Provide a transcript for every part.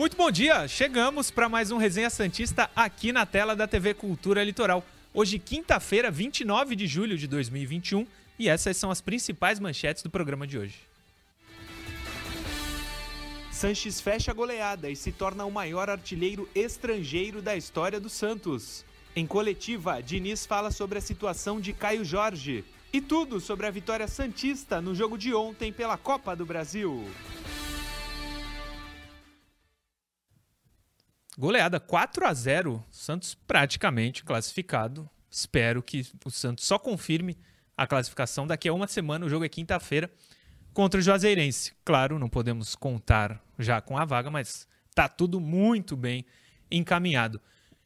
Muito bom dia! Chegamos para mais um Resenha Santista aqui na tela da TV Cultura Litoral. Hoje, quinta-feira, 29 de julho de 2021, e essas são as principais manchetes do programa de hoje. Sanches fecha a goleada e se torna o maior artilheiro estrangeiro da história do Santos. Em coletiva, Diniz fala sobre a situação de Caio Jorge e tudo sobre a vitória Santista no jogo de ontem pela Copa do Brasil. Goleada 4 a 0, Santos praticamente classificado. Espero que o Santos só confirme a classificação daqui a uma semana. O jogo é quinta-feira contra o Juazeirense. Claro, não podemos contar já com a vaga, mas tá tudo muito bem encaminhado.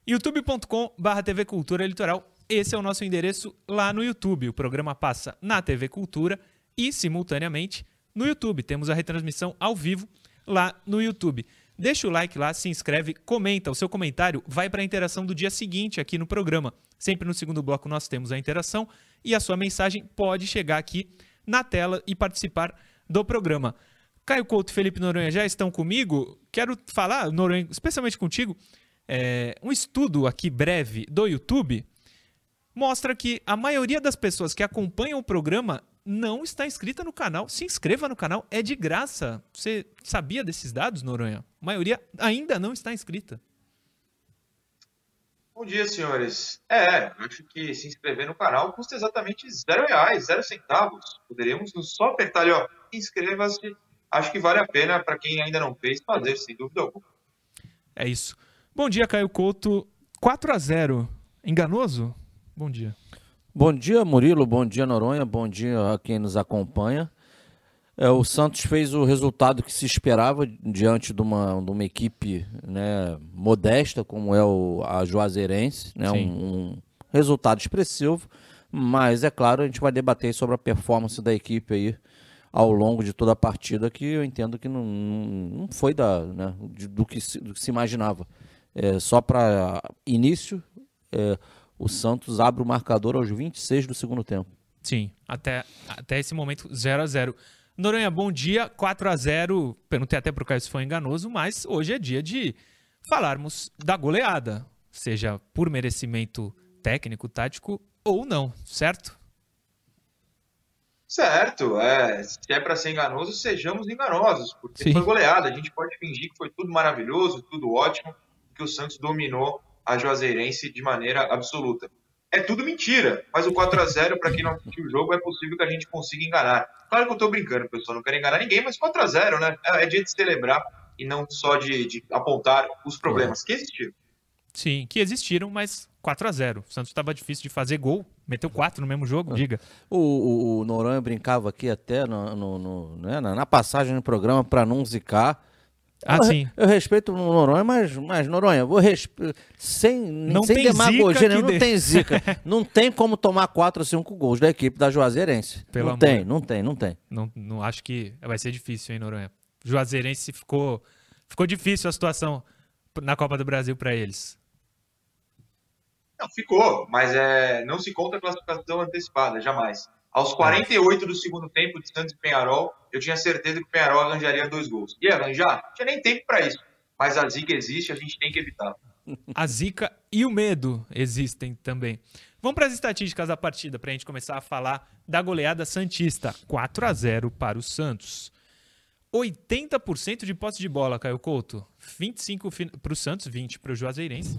youtube.com/barra TV Cultura Litoral. Esse é o nosso endereço lá no YouTube. O programa passa na TV Cultura e simultaneamente no YouTube. Temos a retransmissão ao vivo lá no YouTube. Deixa o like lá, se inscreve, comenta. O seu comentário vai para a interação do dia seguinte aqui no programa. Sempre no segundo bloco nós temos a interação e a sua mensagem pode chegar aqui na tela e participar do programa. Caio Couto e Felipe Noronha já estão comigo. Quero falar, Noronha, especialmente contigo, é, um estudo aqui breve do YouTube mostra que a maioria das pessoas que acompanham o programa não está inscrita no canal. Se inscreva no canal, é de graça. Você sabia desses dados, Noronha? A maioria ainda não está inscrita. Bom dia, senhores. É, acho que se inscrever no canal custa exatamente zero reais, zero centavos. Poderíamos só apertar ali, ó, inscreva-se. Acho que vale a pena para quem ainda não fez fazer, sem dúvida alguma. É isso. Bom dia, Caio Couto. 4 a 0 Enganoso? Bom dia. Bom dia, Murilo. Bom dia, Noronha. Bom dia a quem nos acompanha. É, o Santos fez o resultado que se esperava diante de uma, de uma equipe né, modesta, como é o, a Juazeirense. Né, um, um, resultado expressivo, mas é claro, a gente vai debater sobre a performance da equipe aí ao longo de toda a partida, que eu entendo que não, não foi da, né, do, que se, do que se imaginava. É, só para início, é, o Santos abre o marcador aos 26 do segundo tempo. Sim, até, até esse momento 0 a 0 Noronha, bom dia. 4 a 0 Perguntei até para o Caio se foi enganoso, mas hoje é dia de falarmos da goleada, seja por merecimento técnico, tático ou não, certo? Certo, é. Se é para ser enganoso, sejamos enganosos, porque Sim. foi goleada. A gente pode fingir que foi tudo maravilhoso, tudo ótimo, que o Santos dominou a Juazeirense de maneira absoluta. É tudo mentira, mas o 4 a 0 para quem não assistiu o jogo, é possível que a gente consiga enganar. Claro que eu estou brincando, pessoal, não quero enganar ninguém, mas 4 a 0 né? É, é dia de celebrar e não só de, de apontar os problemas que existiram. Sim, que existiram, mas 4 a 0 O Santos estava difícil de fazer gol, meteu 4 no mesmo jogo, diga. O, o, o Noronha brincava aqui até no, no, no né, na passagem do programa para não zicar ah, eu, sim. Eu respeito o Noronha, mas, mas Noronha, vou respe... sem, não sem demagogia, né? não de... tem zica. não tem como tomar 4 ou 5 gols da equipe da Juazeirense. Pelo não amor. tem, não tem, não tem. Não, não acho que vai ser difícil, hein, Noronha? Juazeirense ficou, ficou difícil a situação na Copa do Brasil para eles. Não, ficou, mas é, não se conta a classificação antecipada, jamais. Aos 48 do segundo tempo de Santos e Penharol, eu tinha certeza que o Penharol arranjaria dois gols. E arranjar? Não tinha nem tempo para isso. Mas a zica existe, a gente tem que evitar. A zica e o medo existem também. Vamos para as estatísticas da partida para a gente começar a falar da goleada Santista. 4 a 0 para o Santos. 80% de posse de bola, Caio Couto. 25 para o Santos, 20 para o Juazeirense.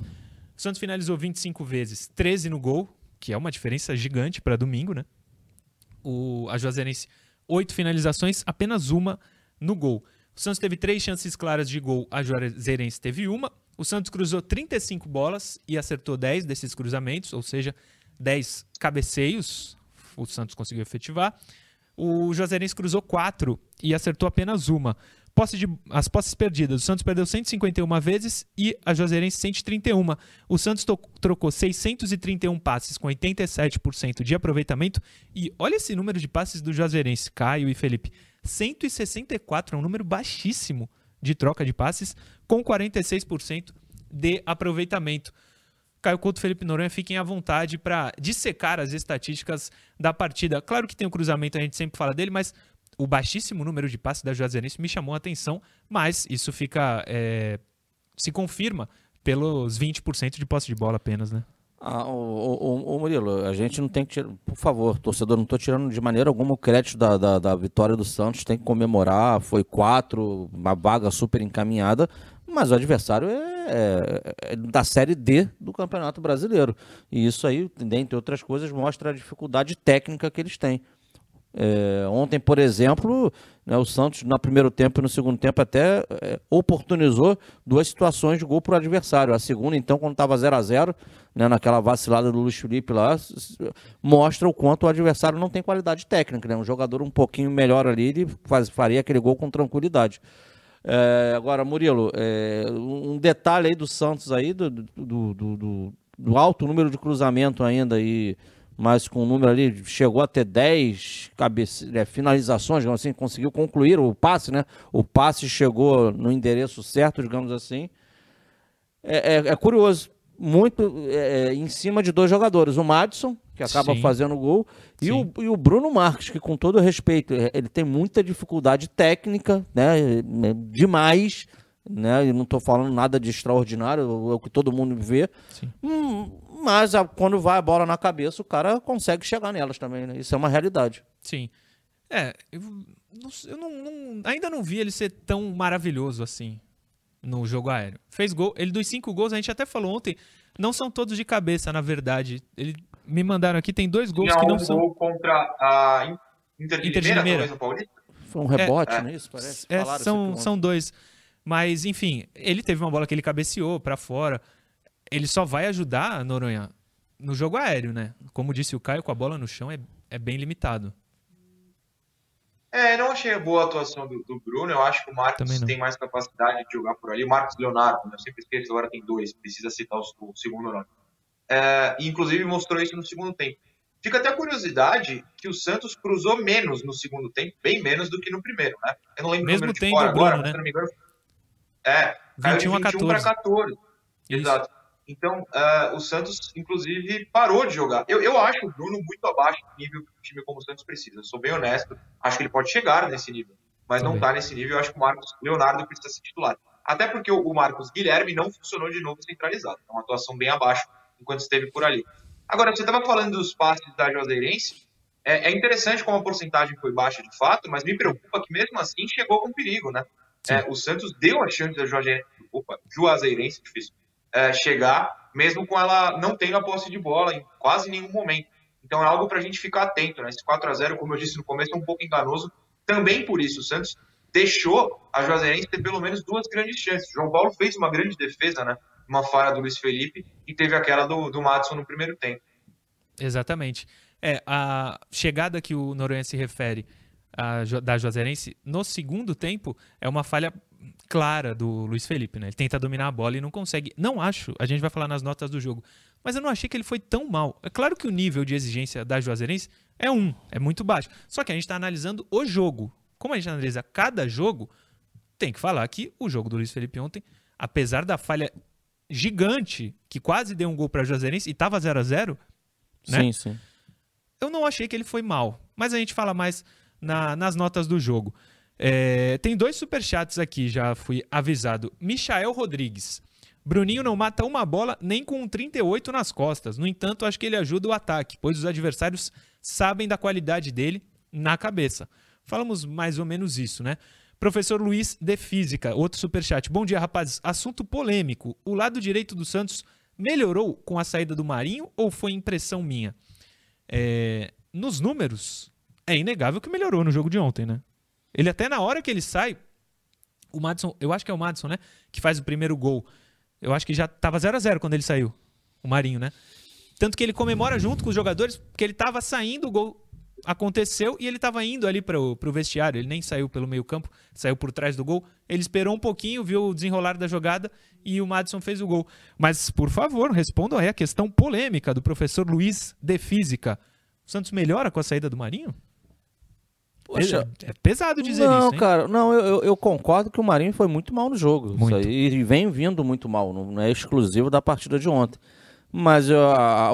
O Santos finalizou 25 vezes, 13 no gol, que é uma diferença gigante para domingo, né? O, a Juazeirense oito finalizações, apenas uma no gol. O Santos teve três chances claras de gol, a Juazeirense teve uma. O Santos cruzou 35 bolas e acertou 10 desses cruzamentos, ou seja, 10 cabeceios. O Santos conseguiu efetivar. O Juazeirense cruzou 4 e acertou apenas uma. Posse de, as posses perdidas. O Santos perdeu 151 vezes e a Juazeirense 131. O Santos to, trocou 631 passes com 87% de aproveitamento. E olha esse número de passes do Juazeirense, Caio e Felipe. 164 é um número baixíssimo de troca de passes com 46% de aproveitamento. Caio Couto Felipe Noronha fiquem à vontade para dissecar as estatísticas da partida. Claro que tem o cruzamento, a gente sempre fala dele, mas o baixíssimo número de passes da Juazeirense me chamou a atenção, mas isso fica. É, se confirma pelos 20% de posse de bola apenas, né? Ah, o, Murilo, a gente não tem que tirar, por favor, torcedor, não estou tirando de maneira alguma o crédito da, da, da, vitória do Santos, tem que comemorar, foi quatro, uma vaga super encaminhada, mas o adversário é, é, é, da Série D do Campeonato Brasileiro. E isso aí, dentre outras coisas, mostra a dificuldade técnica que eles têm. É, ontem, por exemplo, né, o Santos, no primeiro tempo e no segundo tempo, até é, oportunizou duas situações de gol para o adversário. A segunda, então, quando estava 0 a 0 né, naquela vacilada do Luiz Felipe lá, mostra o quanto o adversário não tem qualidade técnica. Né? Um jogador um pouquinho melhor ali, ele faz, faria aquele gol com tranquilidade. É, agora, Murilo, é, um detalhe aí do Santos aí, do, do, do, do alto número de cruzamento ainda e mas com o número ali, chegou a ter 10 cabece... é, finalizações, digamos assim, conseguiu concluir o passe, né? O passe chegou no endereço certo, digamos assim. É, é, é curioso, muito é, é, em cima de dois jogadores, o Madison, que acaba Sim. fazendo o gol, e o, e o, Bruno Marques, que com todo respeito, ele tem muita dificuldade técnica, né? Demais, né? Eu não estou falando nada de extraordinário, é o que todo mundo vê. Hum, mas a, quando vai a bola na cabeça, o cara consegue chegar nelas também, né? Isso é uma realidade. Sim. É, eu, eu não, não, ainda não vi ele ser tão maravilhoso assim no jogo aéreo. Fez gol, ele dos cinco gols, a gente até falou ontem, não são todos de cabeça, na verdade. Ele me mandaram aqui, tem dois gols Tinha que não um são. gol contra a Inter de, Inter de Limeira, Foi um rebote, é, não é isso? Parece. É, são, são dois. Mas, enfim, ele teve uma bola que ele cabeceou para fora ele só vai ajudar Noronha no jogo aéreo, né? Como disse o Caio, com a bola no chão é, é bem limitado. É, não achei boa a atuação do, do Bruno. Eu acho que o Marcos tem mais capacidade de jogar por ali. O Marcos Leonardo, né? eu sempre esqueço, agora tem dois, precisa citar o, o segundo nome. É, inclusive mostrou isso no segundo tempo. Fica até a curiosidade que o Santos cruzou menos no segundo tempo, bem menos do que no primeiro, né? Eu não lembro Mesmo o número de fora agora, né? se não me engano. É, 21 a 14. 14. Exato. Então, uh, o Santos, inclusive, parou de jogar. Eu, eu acho o Bruno muito abaixo do nível que um time como o Santos precisa. sou bem honesto. Acho que ele pode chegar nesse nível, mas Também. não está nesse nível. Eu acho que o Marcos Leonardo precisa ser titular. Até porque o Marcos Guilherme não funcionou de novo centralizado. É uma atuação bem abaixo enquanto esteve por ali. Agora, você estava falando dos passes da Juazeirense. É, é, interessante como a porcentagem foi baixa de fato, mas me preocupa que mesmo assim chegou com perigo, né? É, o Santos deu a chance da Juazeirense, opa, Juazeirense difícil, é, chegar, mesmo com ela não tendo a posse de bola em quase nenhum momento. Então é algo para a gente ficar atento. Né? Esse 4 a 0 como eu disse no começo, é um pouco enganoso. Também por isso, o Santos deixou a Juazeirense ter pelo menos duas grandes chances. João Paulo fez uma grande defesa, né? uma falha do Luiz Felipe, e teve aquela do, do Matson no primeiro tempo. Exatamente. É, a chegada que o Noronha se refere a, da Juazeirense no segundo tempo é uma falha clara do Luiz Felipe, né? Ele tenta dominar a bola e não consegue. Não acho, a gente vai falar nas notas do jogo, mas eu não achei que ele foi tão mal. É claro que o nível de exigência da Juazeirense é um, é muito baixo. Só que a gente está analisando o jogo. Como a gente analisa cada jogo, tem que falar que o jogo do Luiz Felipe ontem, apesar da falha gigante, que quase deu um gol para Juazeirense e estava 0 a 0 né? Sim, sim. Eu não achei que ele foi mal, mas a gente fala mais na, nas notas do jogo. É, tem dois superchats aqui, já fui avisado. Michael Rodrigues. Bruninho não mata uma bola nem com um 38 nas costas. No entanto, acho que ele ajuda o ataque, pois os adversários sabem da qualidade dele na cabeça. Falamos mais ou menos isso, né? Professor Luiz de Física, outro superchat. Bom dia, rapazes. Assunto polêmico. O lado direito do Santos melhorou com a saída do Marinho ou foi impressão minha? É, nos números, é inegável que melhorou no jogo de ontem, né? Ele até na hora que ele sai, o Madison, eu acho que é o Madison, né? Que faz o primeiro gol. Eu acho que já tava 0 a 0 quando ele saiu. O Marinho, né? Tanto que ele comemora junto com os jogadores, porque ele tava saindo, o gol aconteceu e ele tava indo ali pro, pro vestiário. Ele nem saiu pelo meio campo, saiu por trás do gol. Ele esperou um pouquinho, viu o desenrolar da jogada e o Madison fez o gol. Mas, por favor, respondam aí a questão polêmica do professor Luiz de Física. O Santos melhora com a saída do Marinho? Poxa, é, pesado dizer não, isso. Não, cara, não, eu, eu, concordo que o Marinho foi muito mal no jogo. Muito. Aí, e vem vindo muito mal, não é exclusivo da partida de ontem. Mas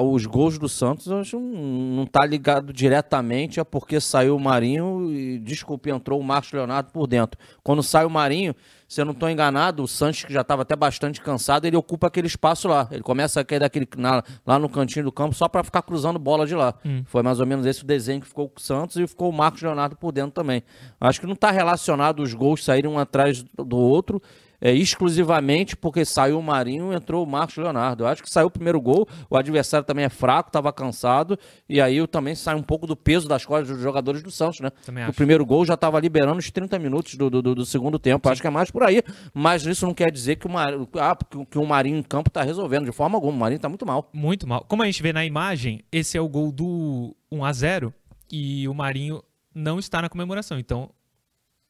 os gols do Santos eu acho não tá ligado diretamente a porque saiu o Marinho e, desculpe, entrou o Marcos Leonardo por dentro. Quando sai o Marinho, se eu não estou enganado, o Santos, que já estava até bastante cansado, ele ocupa aquele espaço lá. Ele começa a cair daquele, na, lá no cantinho do campo só para ficar cruzando bola de lá. Hum. Foi mais ou menos esse o desenho que ficou com o Santos e ficou o Marcos Leonardo por dentro também. Acho que não está relacionado os gols saírem um atrás do outro é, exclusivamente porque saiu o Marinho entrou o Marcos Leonardo. Eu acho que saiu o primeiro gol, o adversário também é fraco, estava cansado, e aí também sai um pouco do peso das costas dos jogadores do Santos, né? O primeiro gol já estava liberando os 30 minutos do, do, do segundo tempo. Sim. Acho que é mais por aí. Mas isso não quer dizer que o, Mar... ah, que o Marinho em campo está resolvendo de forma alguma. O Marinho está muito mal. Muito mal. Como a gente vê na imagem, esse é o gol do 1 a 0 e o Marinho não está na comemoração. Então,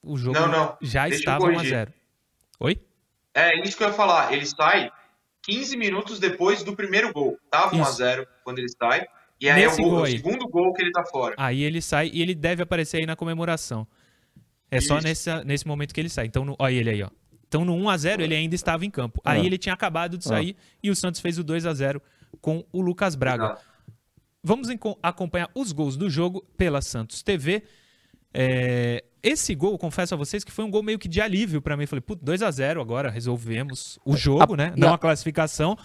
o jogo não, não. já Deixa estava 1 a 0 Oi? É isso que eu ia falar. Ele sai 15 minutos depois do primeiro gol. Tava 1x0 quando ele sai. E aí Nesse é o, gol, o segundo gol que ele tá fora. Aí ele sai e ele deve aparecer aí na comemoração. É isso. só nesse, nesse momento que ele sai. Então, no, olha ele aí, ó. Então no 1x0 ele ainda estava em campo. Aí é. ele tinha acabado de sair é. e o Santos fez o 2x0 com o Lucas Braga. Vamos acompanhar os gols do jogo pela Santos TV. É, esse gol, confesso a vocês, que foi um gol meio que de alívio para mim. Falei, putz, 2 a 0 agora, resolvemos o jogo, a, né? Não a... a classificação.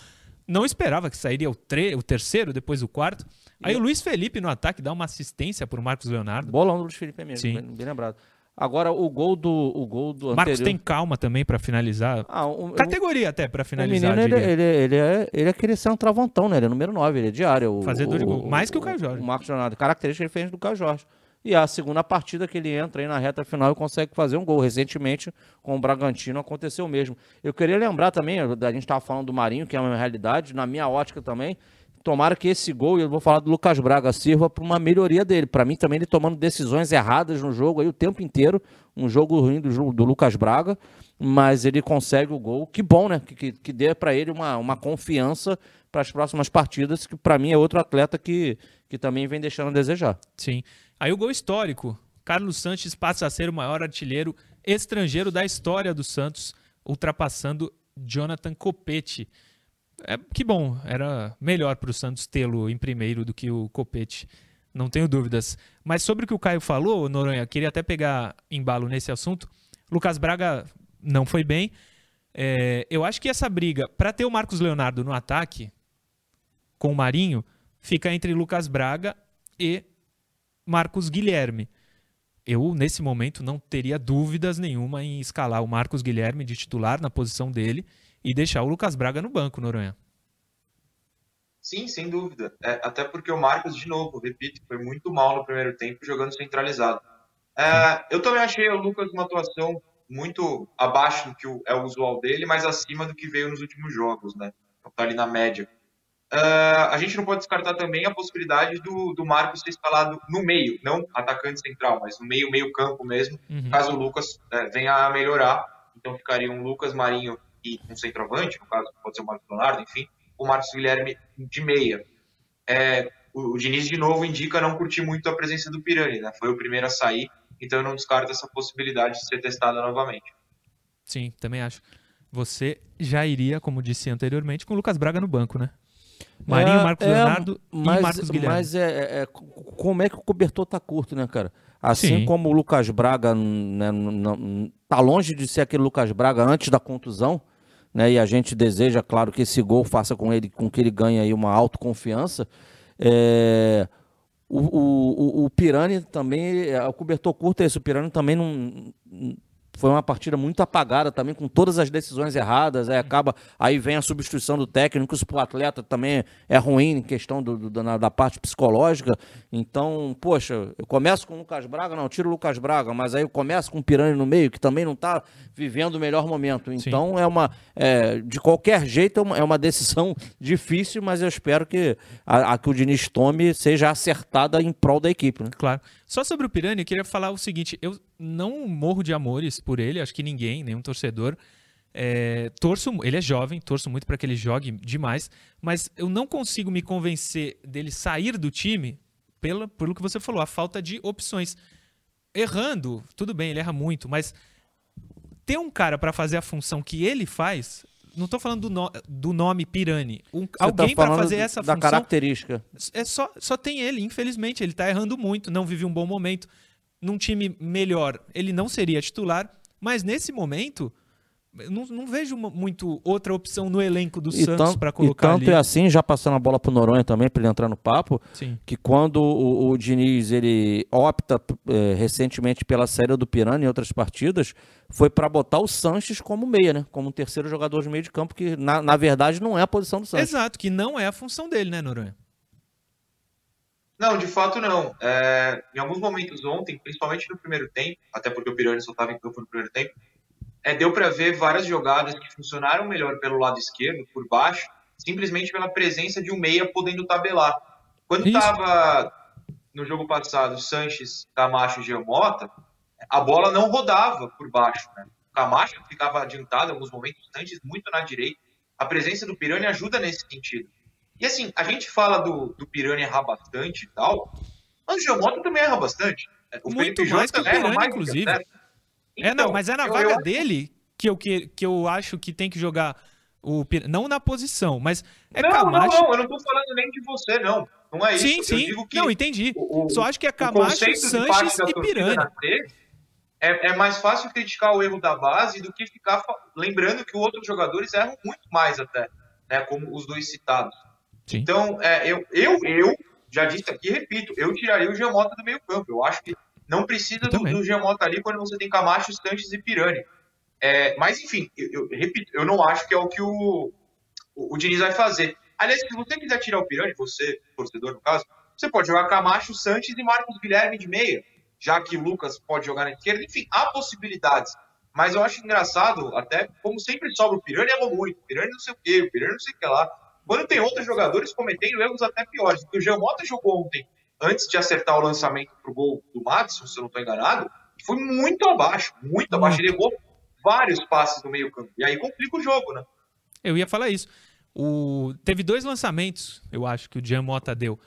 Não esperava que sairia o, tre o terceiro, depois o quarto. Aí e... o Luiz Felipe no ataque dá uma assistência pro Marcos Leonardo. Bolão do Luiz Felipe é mesmo, Sim. Bem, bem lembrado. Agora, o gol do, o gol do Marcos anterior... tem calma também para finalizar. Ah, o, Categoria o, até para finalizar. O menino, ele, ele, ele, é, ele é querer ser um travantão, né? Ele é número 9, ele é diário. Fazedor de gol. Mais que o Caio Jorge. O Marcos Leonardo. Característica diferente do Caio Jorge. E a segunda partida que ele entra aí na reta final e consegue fazer um gol. Recentemente, com o Bragantino, aconteceu o mesmo. Eu queria lembrar também, a gente estava falando do Marinho, que é uma realidade, na minha ótica também. Tomara que esse gol, e eu vou falar do Lucas Braga, sirva para uma melhoria dele. Para mim também ele tomando decisões erradas no jogo aí o tempo inteiro. Um jogo ruim do, do Lucas Braga, mas ele consegue o gol. Que bom, né? Que, que, que dê para ele uma, uma confiança para as próximas partidas, que para mim é outro atleta que, que também vem deixando a desejar. Sim. Aí o gol histórico. Carlos Sanches passa a ser o maior artilheiro estrangeiro da história do Santos, ultrapassando Jonathan Copete. É, que bom, era melhor para o Santos tê-lo em primeiro do que o Copete, não tenho dúvidas. Mas sobre o que o Caio falou, Noronha, queria até pegar embalo nesse assunto. Lucas Braga não foi bem. É, eu acho que essa briga, para ter o Marcos Leonardo no ataque, com o Marinho, fica entre Lucas Braga e Marcos Guilherme. Eu, nesse momento, não teria dúvidas nenhuma em escalar o Marcos Guilherme de titular na posição dele e deixar o Lucas Braga no banco, Noronha. Sim, sem dúvida. É, até porque o Marcos, de novo, repito, foi muito mal no primeiro tempo jogando centralizado. É, eu também achei o Lucas uma atuação muito abaixo do que é o usual dele, mas acima do que veio nos últimos jogos, né? Então, ali na média. Uh, a gente não pode descartar também a possibilidade do, do Marcos ser escalado no meio, não atacante central, mas no meio, meio campo mesmo, uhum. caso o Lucas uh, venha a melhorar. Então ficaria um Lucas Marinho e um centroavante, no caso pode ser o Marcos Leonardo, enfim, o Marcos Guilherme de meia. É, o, o, Diniz de novo indica não curtir muito a presença do Pirani, né? Foi o primeiro a sair, então eu não descarto essa possibilidade de ser testada novamente. Sim, também acho. Você já iria, como disse anteriormente, com o Lucas Braga no banco, né? Marinho, é, Marcos é, Leonardo mas, e Marcos Guilherme. Mas é, é, é, como é que o cobertor tá curto, né, cara? Assim Sim. como o Lucas Braga né, não, tá longe de ser aquele Lucas Braga antes da contusão, né? E a gente deseja, claro, que esse gol faça com ele, com que ele ganhe aí uma autoconfiança. É, o, o, o, o Pirani também, é, o cobertor curto é esse, o Pirani também não foi uma partida muito apagada também, com todas as decisões erradas. Aí acaba, aí vem a substituição do técnico, isso para o atleta também é ruim em questão do, do da, da, parte psicológica. Então, poxa, eu começo com o Lucas Braga, não, tiro o Lucas Braga, mas aí eu começo com o Piranha no meio, que também não está vivendo o melhor momento. Então, Sim. é uma. É, de qualquer jeito, é uma, é uma, decisão difícil, mas eu espero que a, a, que o Diniz tome seja acertada em prol da equipe. Né? Claro. Só sobre o Piranha, eu queria falar o seguinte: eu não morro de amores por ele, acho que ninguém, nenhum torcedor. É, torço, ele é jovem, torço muito para que ele jogue demais, mas eu não consigo me convencer dele sair do time pela, pelo que você falou, a falta de opções. Errando, tudo bem, ele erra muito, mas ter um cara para fazer a função que ele faz não tô falando do, no, do nome Pirani. Um, alguém tá para fazer essa da função. característica. É só, só tem ele, infelizmente. Ele tá errando muito, não vive um bom momento. Num time melhor, ele não seria titular, mas nesse momento não, não vejo muito outra opção no elenco do E Santos para colocar E tanto ali. é assim, já passando a bola pro Noronha também, para ele entrar no papo, Sim. que quando o, o Diniz ele opta eh, recentemente pela série do Piranha em outras partidas, foi para botar o Sanches como meia, né? Como um terceiro jogador de meio de campo, que na, na verdade não é a posição do Sanches. Exato, que não é a função dele, né, Noronha? Não, de fato não. É, em alguns momentos ontem, principalmente no primeiro tempo, até porque o Pirani só estava em campo no primeiro tempo, é, deu para ver várias jogadas que funcionaram melhor pelo lado esquerdo, por baixo, simplesmente pela presença de um meia podendo tabelar. Quando estava no jogo passado Sanches, Camacho e Giamota, a bola não rodava por baixo. Né? O Camacho ficava adiantado em alguns momentos, Sanches muito na direita. A presença do Pirani ajuda nesse sentido. E assim, a gente fala do, do Pirani errar bastante e tal, mas o Giamota também erra bastante. O Muito Felipe mais Jonathan que o Pirani, mais inclusive. acerta. é, não, Então, mas é na eu- vaga eu- dele que eu, que, que eu acho que tem que jogar o Pir- Não na posição, mas é não, Camacho. não, não, eu não tô falando nem de você, não. Não é isso. sim, Eu sim. digo que Não, entendi. o- Só acho que é Camacho, Sanches e trave É, é mais fácil criticar o erro da base do que ficar lembrando que outros jogadores erram muito mais até, né? Como os dois citados. Sim. Então, é, eu, eu, eu já disse aqui, repito, eu tiraria o Giamota do meio campo. Eu acho que não precisa Eu do, também. do Giamota ali quando você tem Camacho, Sanches e Pirani. É, mas, enfim, eu, eu repito, eu não acho que é o que o, o, o Diniz vai fazer. Aliás, se você quiser tirar o Pirani, você, torcedor no caso, você pode jogar Camacho, Sanches e Marcos Guilherme de meia, já que o Lucas pode jogar na esquerda. Enfim, há possibilidades. Mas eu acho engraçado, até como sempre sobra o Pirani, errou muito. O Pirani não sei o quê, o Pirani não sei o que lá. Quando tem outros jogadores cometendo erros até piores. O Giamota jogou ontem, antes de acertar o lançamento pro gol do Madison, se eu não estou enganado, foi muito abaixo, muito abaixo. Ele errou vários passes no meio campo. E aí complica o jogo, né? Eu ia falar isso. O... Teve dois lançamentos, eu acho, que o Jean Mota deu.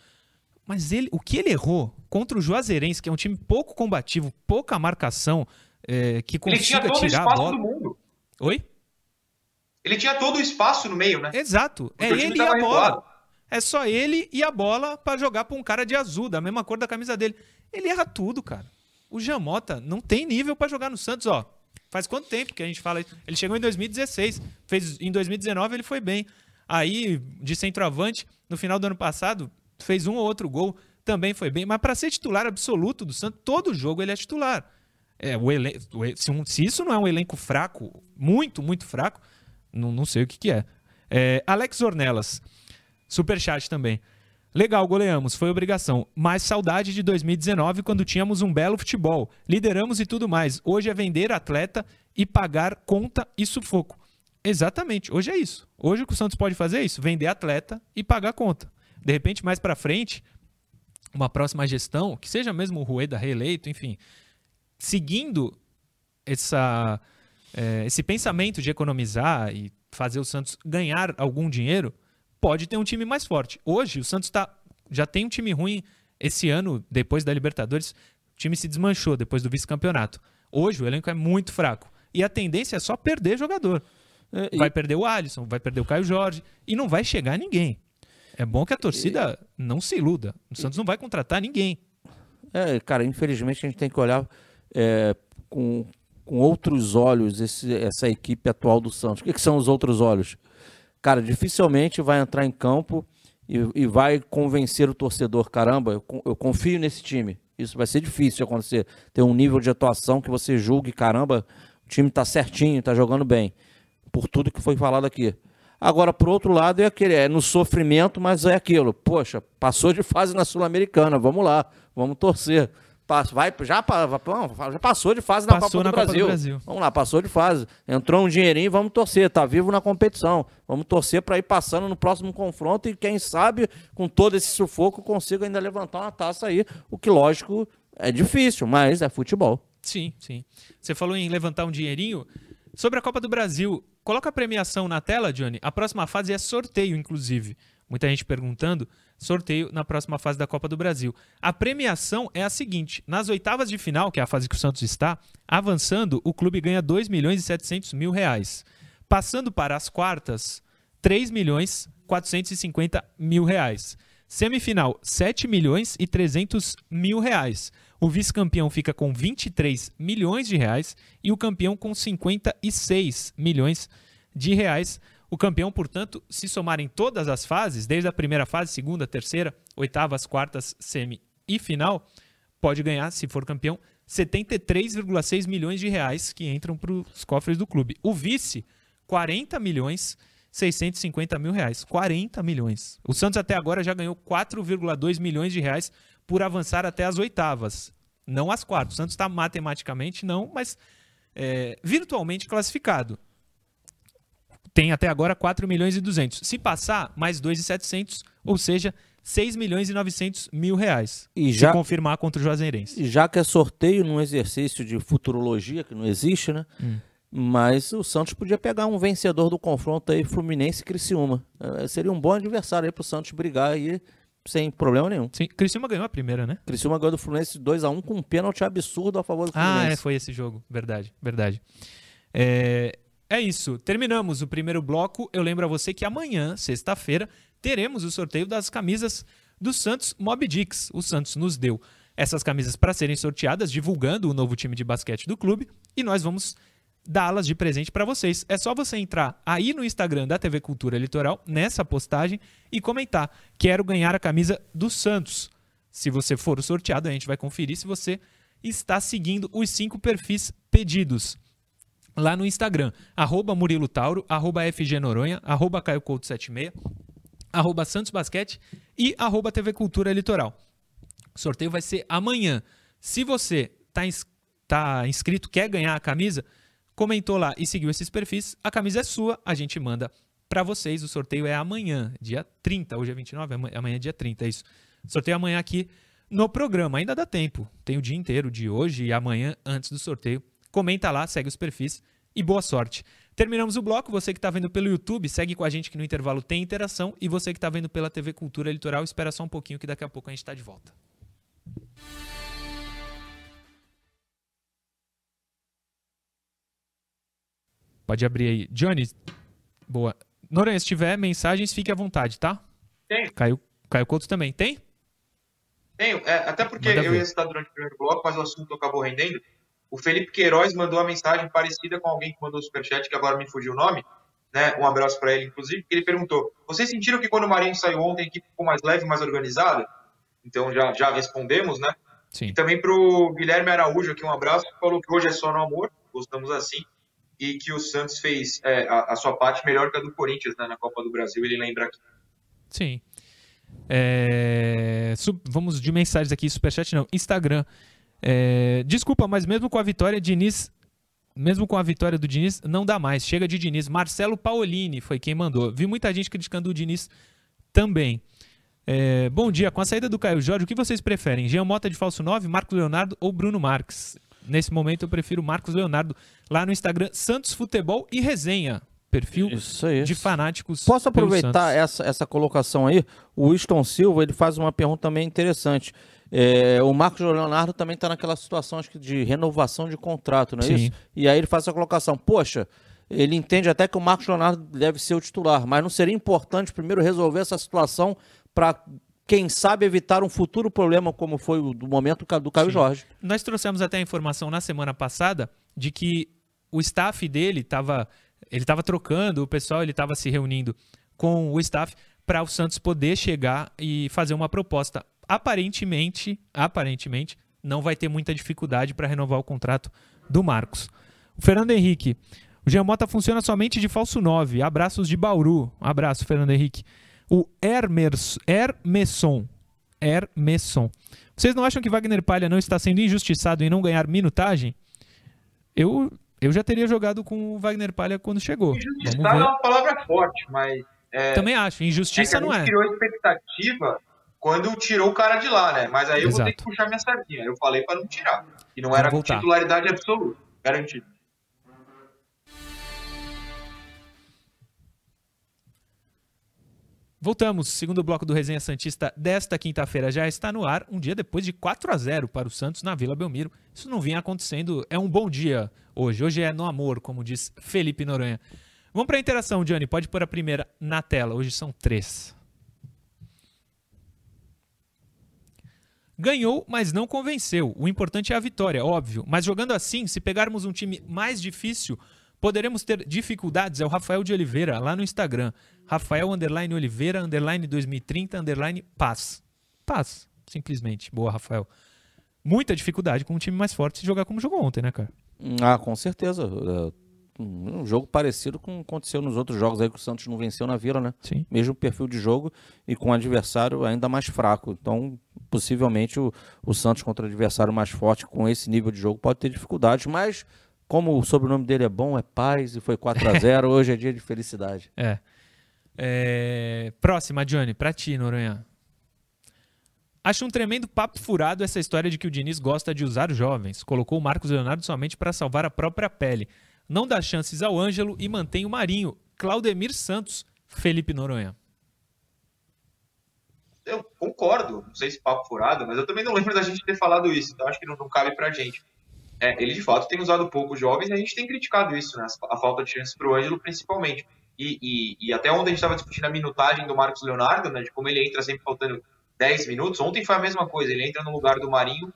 Mas ele, o que ele errou contra o Juazeirense, que é um time pouco combativo, pouca marcação, é, que Ele tinha consiga tirar a espaço bola. do mundo. Oi? Ele tinha todo o espaço no meio, né? Exato. É Porque time ele e a bola. recuado. É só ele e a bola pra jogar pra um cara de azul, da mesma cor da camisa dele. Ele erra tudo, cara. O Jamota não tem nível pra jogar no Santos, ó. Faz quanto tempo que a gente fala isso? Ele chegou em 2016, fez em 2019 ele foi bem. Aí, de centroavante, no final do ano passado, fez um ou outro gol, também foi bem. Mas pra ser titular absoluto do Santos, todo jogo ele é titular. É, o elen- o e- se, um- se isso não é um elenco fraco, muito, muito fraco, não, não sei o que, que é. É, Alex Ornelas, superchat também. Legal, goleamos, foi obrigação. Mas saudade de 2019, quando tínhamos um belo futebol. Lideramos e tudo mais. Hoje é vender atleta e pagar conta e sufoco. Exatamente, hoje é isso. Hoje o que o Santos pode fazer é isso: vender atleta e pagar conta. De repente, mais pra frente, uma próxima gestão, que seja mesmo o Rueda reeleito, enfim, seguindo essa, é, esse pensamento de economizar e fazer o Santos ganhar algum dinheiro, pode ter um time mais forte. Hoje, o Santos tá, já tem um time ruim esse ano, depois da Libertadores, o time se desmanchou depois do vice-campeonato. Hoje, o elenco é muito fraco. E a tendência é só perder jogador. É, e- Vai perder o Alisson, vai perder o Caio Jorge e não vai chegar ninguém. É bom que a torcida não se iluda. O Santos não vai contratar ninguém. É, cara, infelizmente a gente tem que olhar é, com, com outros olhos esse- essa equipe atual do Santos. O que, que são os outros olhos? Cara, dificilmente vai entrar em campo e, e vai convencer o torcedor. Caramba, eu, eu confio nesse time. Isso vai ser difícil acontecer. Ter um nível de atuação que você julgue, caramba, o time tá certinho, tá jogando bem. Por tudo que foi falado aqui. Agora, por outro lado, é aquele, é no sofrimento, mas é aquilo. Poxa, passou de fase na Sul-Americana, vamos lá, vamos torcer. Vai, já, já passou de fase na, Passou Copa, na do Copa do Brasil. Brasil. Vamos lá, passou de fase. Entrou um dinheirinho, vamos torcer. Tá vivo na competição. Vamos torcer para ir passando no próximo confronto e quem sabe, com todo esse sufoco, consiga ainda levantar uma taça aí. O que, lógico, é difícil, mas é futebol. Sim, sim. Você falou em levantar um dinheirinho. Sobre a Copa do Brasil, coloca a premiação na tela, Johnny. A próxima fase é sorteio, inclusive. Muita gente perguntando. Sorteio na próxima fase da Copa do Brasil. A premiação é a seguinte: nas oitavas de final, que é a fase que o Santos está, avançando, o clube ganha 2 milhões e 700 mil reais. Passando para as quartas, 3 milhões 450 mil reais. Semifinal, 7 milhões e 300 mil reais. O vice-campeão fica com 23 milhões de reais e o campeão com 56 milhões de reais. O campeão, portanto, se somar em todas as fases, desde a primeira fase, segunda, terceira, oitavas, quartas, semi e final, pode ganhar, se for campeão, 73,6 milhões de reais que entram para os cofres do clube. O vice, 40 milhões 650 mil reais. 40 milhões. O Santos até agora já ganhou 4,2 milhões de reais por avançar até as oitavas. Não as quartas. O Santos está matematicamente, não, mas é, virtualmente classificado. Tem até agora 4 milhões e 200. Se passar, mais 2,700, ou seja, 6 milhões e 900 mil reais. E já, se confirmar contra o Juazeirense. Já que é sorteio num exercício de futurologia, que não existe, né? Hum. Mas o Santos podia pegar um vencedor do confronto aí, Fluminense e Criciúma. É, seria um bom adversário aí pro Santos brigar aí sem problema nenhum. Sim, Criciúma ganhou a primeira, né? Criciúma ganhou do Fluminense 2 a 1 com um pênalti absurdo a favor do Fluminense. Ah, é, foi esse jogo. Verdade, verdade. É, é isso. Terminamos o primeiro bloco. Eu lembro a você que amanhã, sexta-feira, teremos o sorteio das camisas do Santos Mob Dix. O Santos nos deu essas camisas para serem sorteadas, divulgando o novo time de basquete do clube, e nós vamos dá-las de presente para vocês. É só você entrar aí no Instagram da TV Cultura Litoral, nessa postagem, e comentar: quero ganhar a camisa do Santos. Se você for o sorteado, a gente vai conferir se você está seguindo os cinco perfis pedidos. Lá no Instagram, arroba Murilo Tauro, arroba FG Noronha, arroba Caio Couto 76, arroba Santos Basquete e arroba TV Cultura Litoral. O sorteio vai ser amanhã. Se você está tá inscrito, quer ganhar a camisa, comentou lá e seguiu esses perfis, a camisa é sua, a gente manda para vocês. O sorteio é amanhã, dia 30. Hoje é 29, amanhã é dia 30, é isso. Sorteio amanhã aqui no programa. Ainda dá tempo. Tem o dia inteiro de hoje e amanhã antes do sorteio. Comenta lá, segue os perfis e boa sorte. Terminamos o bloco. Você que está vendo pelo YouTube, segue com a gente que no intervalo tem interação. E você que está vendo pela TV Cultura Litoral, espera só um pouquinho que daqui a pouco a gente está de volta. Pode abrir aí. Johnny, boa. Noronha, se tiver mensagens, fique à vontade, tá? Tem. Caio, Caio Couto também. Tem? Tenho. É, até porque Manda eu ver. ia citar durante o primeiro bloco, mas o assunto acabou rendendo. O Felipe Queiroz mandou uma mensagem parecida com alguém que mandou o superchat, que agora me fugiu o nome. Né? Um abraço para ele, inclusive, que ele perguntou: Vocês sentiram que quando o Marinho saiu ontem, a equipe ficou mais leve, mais organizada? Então já, já respondemos, né? Sim. E também para o Guilherme Araújo, aqui um abraço, que falou que hoje é só no amor, gostamos assim e que o Santos fez é, a, a, sua parte melhor que a do Corinthians né, na Copa do Brasil, ele lembra aqui. Sim. É, sub, vamos de mensagens aqui, superchat não, Instagram. É, desculpa, mas mesmo com a vitória, Diniz, mesmo com a vitória do Diniz, não dá mais. Chega de Diniz. Marcelo Paolini foi quem mandou. Vi muita gente criticando o Diniz também. É, bom dia, com a saída do Caio Jorge, o que vocês preferem? Jean Mota de falso 9, Marcos Leonardo ou Bruno Marques? Nesse momento eu prefiro Marcos Leonardo lá no Instagram Santos Futebol e Resenha. Perfil de fanáticos. Posso aproveitar essa, essa colocação aí? O Winston Silva ele faz uma pergunta também interessante. É, o Marcos Leonardo também está naquela situação acho que de renovação de contrato, não é Sim. isso? E aí ele faz essa colocação. Poxa, ele entende até que o Marcos Leonardo deve ser o titular, mas não seria importante primeiro resolver essa situação para quem sabe evitar um futuro problema como foi o do momento do Caio Sim. Jorge. Nós trouxemos até a informação na semana passada de que o staff dele estava ele estava trocando, o pessoal ele estava se reunindo com o staff para o Santos poder chegar e fazer uma proposta. Aparentemente, aparentemente, não vai ter muita dificuldade para renovar o contrato do Marcos. O Fernando Henrique, o Giamota funciona somente de falso 9. Abraços de Bauru. Um abraço, Fernando Henrique o Hermers, Hermeson. Hermeson. Vocês não acham que Wagner Palha não está sendo injustiçado em não ganhar minutagem? Eu, eu já teria jogado com o Wagner Palha quando chegou. Injustiçado é uma palavra forte, mas. É, Também acho. Injustiça é não é. criou expectativa quando tirou o cara de lá, né? Mas aí eu Exato. vou ter que puxar minha sardinha. Eu falei para não tirar. E não era voltar. titularidade absoluta, garantido. Voltamos. Segundo bloco do Resenha Santista desta quinta-feira já está no ar, um dia depois de 4 a 0 para o Santos na Vila Belmiro. Isso não vinha acontecendo. É um bom dia hoje. Hoje é no amor, como diz Felipe Noronha. Vamos para a interação, Johnny. Pode pôr a primeira na tela. Hoje são três. Ganhou, mas não convenceu. O importante é a vitória, óbvio. Mas jogando assim, se pegarmos um time mais difícil, poderemos ter dificuldades. É o Rafael de Oliveira, lá no Instagram. Rafael underline Oliveira, underline 2030, underline paz. Paz, simplesmente. Boa, Rafael. Muita dificuldade com um time mais forte se jogar como jogou ontem, né, cara? Ah, com certeza. É, um jogo parecido com o que aconteceu nos outros jogos aí que o Santos não venceu na Vila, né? Sim. Mesmo perfil de jogo e com um adversário ainda mais fraco. Então, possivelmente, o, o Santos contra o adversário mais forte com esse nível de jogo pode ter dificuldades, mas como o sobrenome dele é bom, é paz e foi 4 a 0 hoje é dia de felicidade. É. é... Próxima, Johnny, pra ti, Noronha. Acho um tremendo papo furado essa história de que o Diniz gosta de usar jovens. Colocou o Marcos Leonardo somente para salvar a própria pele. Não dá chances ao Ângelo e mantém o Marinho. Claudemir Santos, Felipe Noronha. Eu concordo, não sei se papo furado, mas eu também não lembro da gente ter falado isso, então acho que não, não cabe pra gente. É, ele de fato tem usado pouco jovens e a gente tem criticado isso, né? A falta de chances pro Ângelo, principalmente. E, e, e até ontem a gente estava discutindo a minutagem do Marcos Leonardo, né? De como ele entra sempre faltando 10 minutos. Ontem foi a mesma coisa, ele entra no lugar do Marinho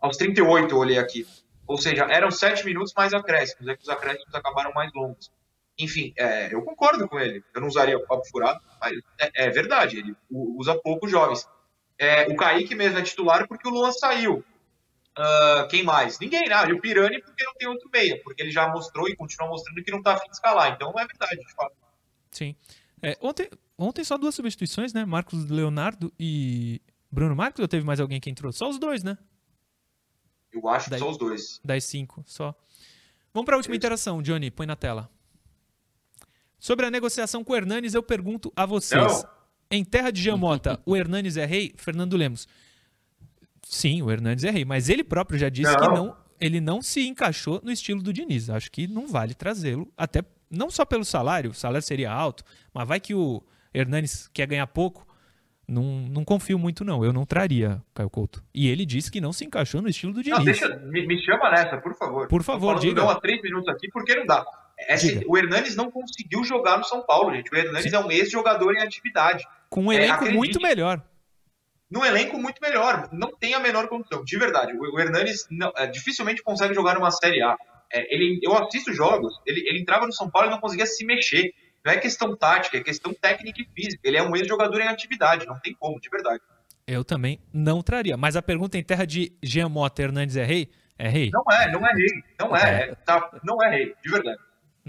aos 38, eu olhei aqui. Ou seja, eram 7 minutos mais acréscimos, é que os acréscimos acabaram mais longos. Enfim, é, eu concordo com ele. Eu não usaria o papo furado, mas é, é verdade, ele usa poucos jovens. É, o Kaique mesmo é titular porque o Luan saiu. Uh, quem mais? Ninguém, né? E o Pirani porque não tem outro meia, porque ele já mostrou e continua mostrando que não tá afim de escalar. Então é verdade, de fato. Sim. É, ontem, ontem só duas substituições, né? Marcos Leonardo e Bruno Marcos, ou teve mais alguém que entrou? Só os dois, né? Eu acho que só os dois. Das cinco, só. Vamos para a última interação, Johnny, põe na tela. Sobre a negociação com o Hernanes, eu pergunto a vocês. Não. Em terra de Jamota, o Hernanes é rei? Fernando Lemos. Sim, o Hernanes é rei, mas ele próprio já disse não. que não, ele não se encaixou no estilo do Diniz. Acho que não vale trazê-lo, até não só pelo salário, o salário seria alto, mas vai que o Hernanes quer ganhar pouco. Não, não confio muito, não. Eu não traria Caio Couto. E ele disse que não se encaixou no estilo do Diniz. Não, deixa, me, me, chama nessa, por favor. Por favor, diga. Não há três minutos aqui, porque não dá. Esse, o Hernanes não conseguiu jogar no São Paulo, gente. O Hernanes Sim. é um ex-jogador em atividade. Com um elenco é, muito melhor. Num elenco muito melhor. Não tem a menor condição. De verdade. O, o Hernanes não, é, dificilmente consegue jogar numa Série A. É, ele, eu assisto jogos, ele, ele entrava no São Paulo e não conseguia se mexer. Não é questão tática, é questão técnica e física. Ele é um ex-jogador em atividade, não tem como, de verdade. Eu também não traria. Mas a pergunta em terra de Jean Mota Hernandes é rei? É rei? Não é, não é rei. Não é, é. é tá, não é rei, de verdade.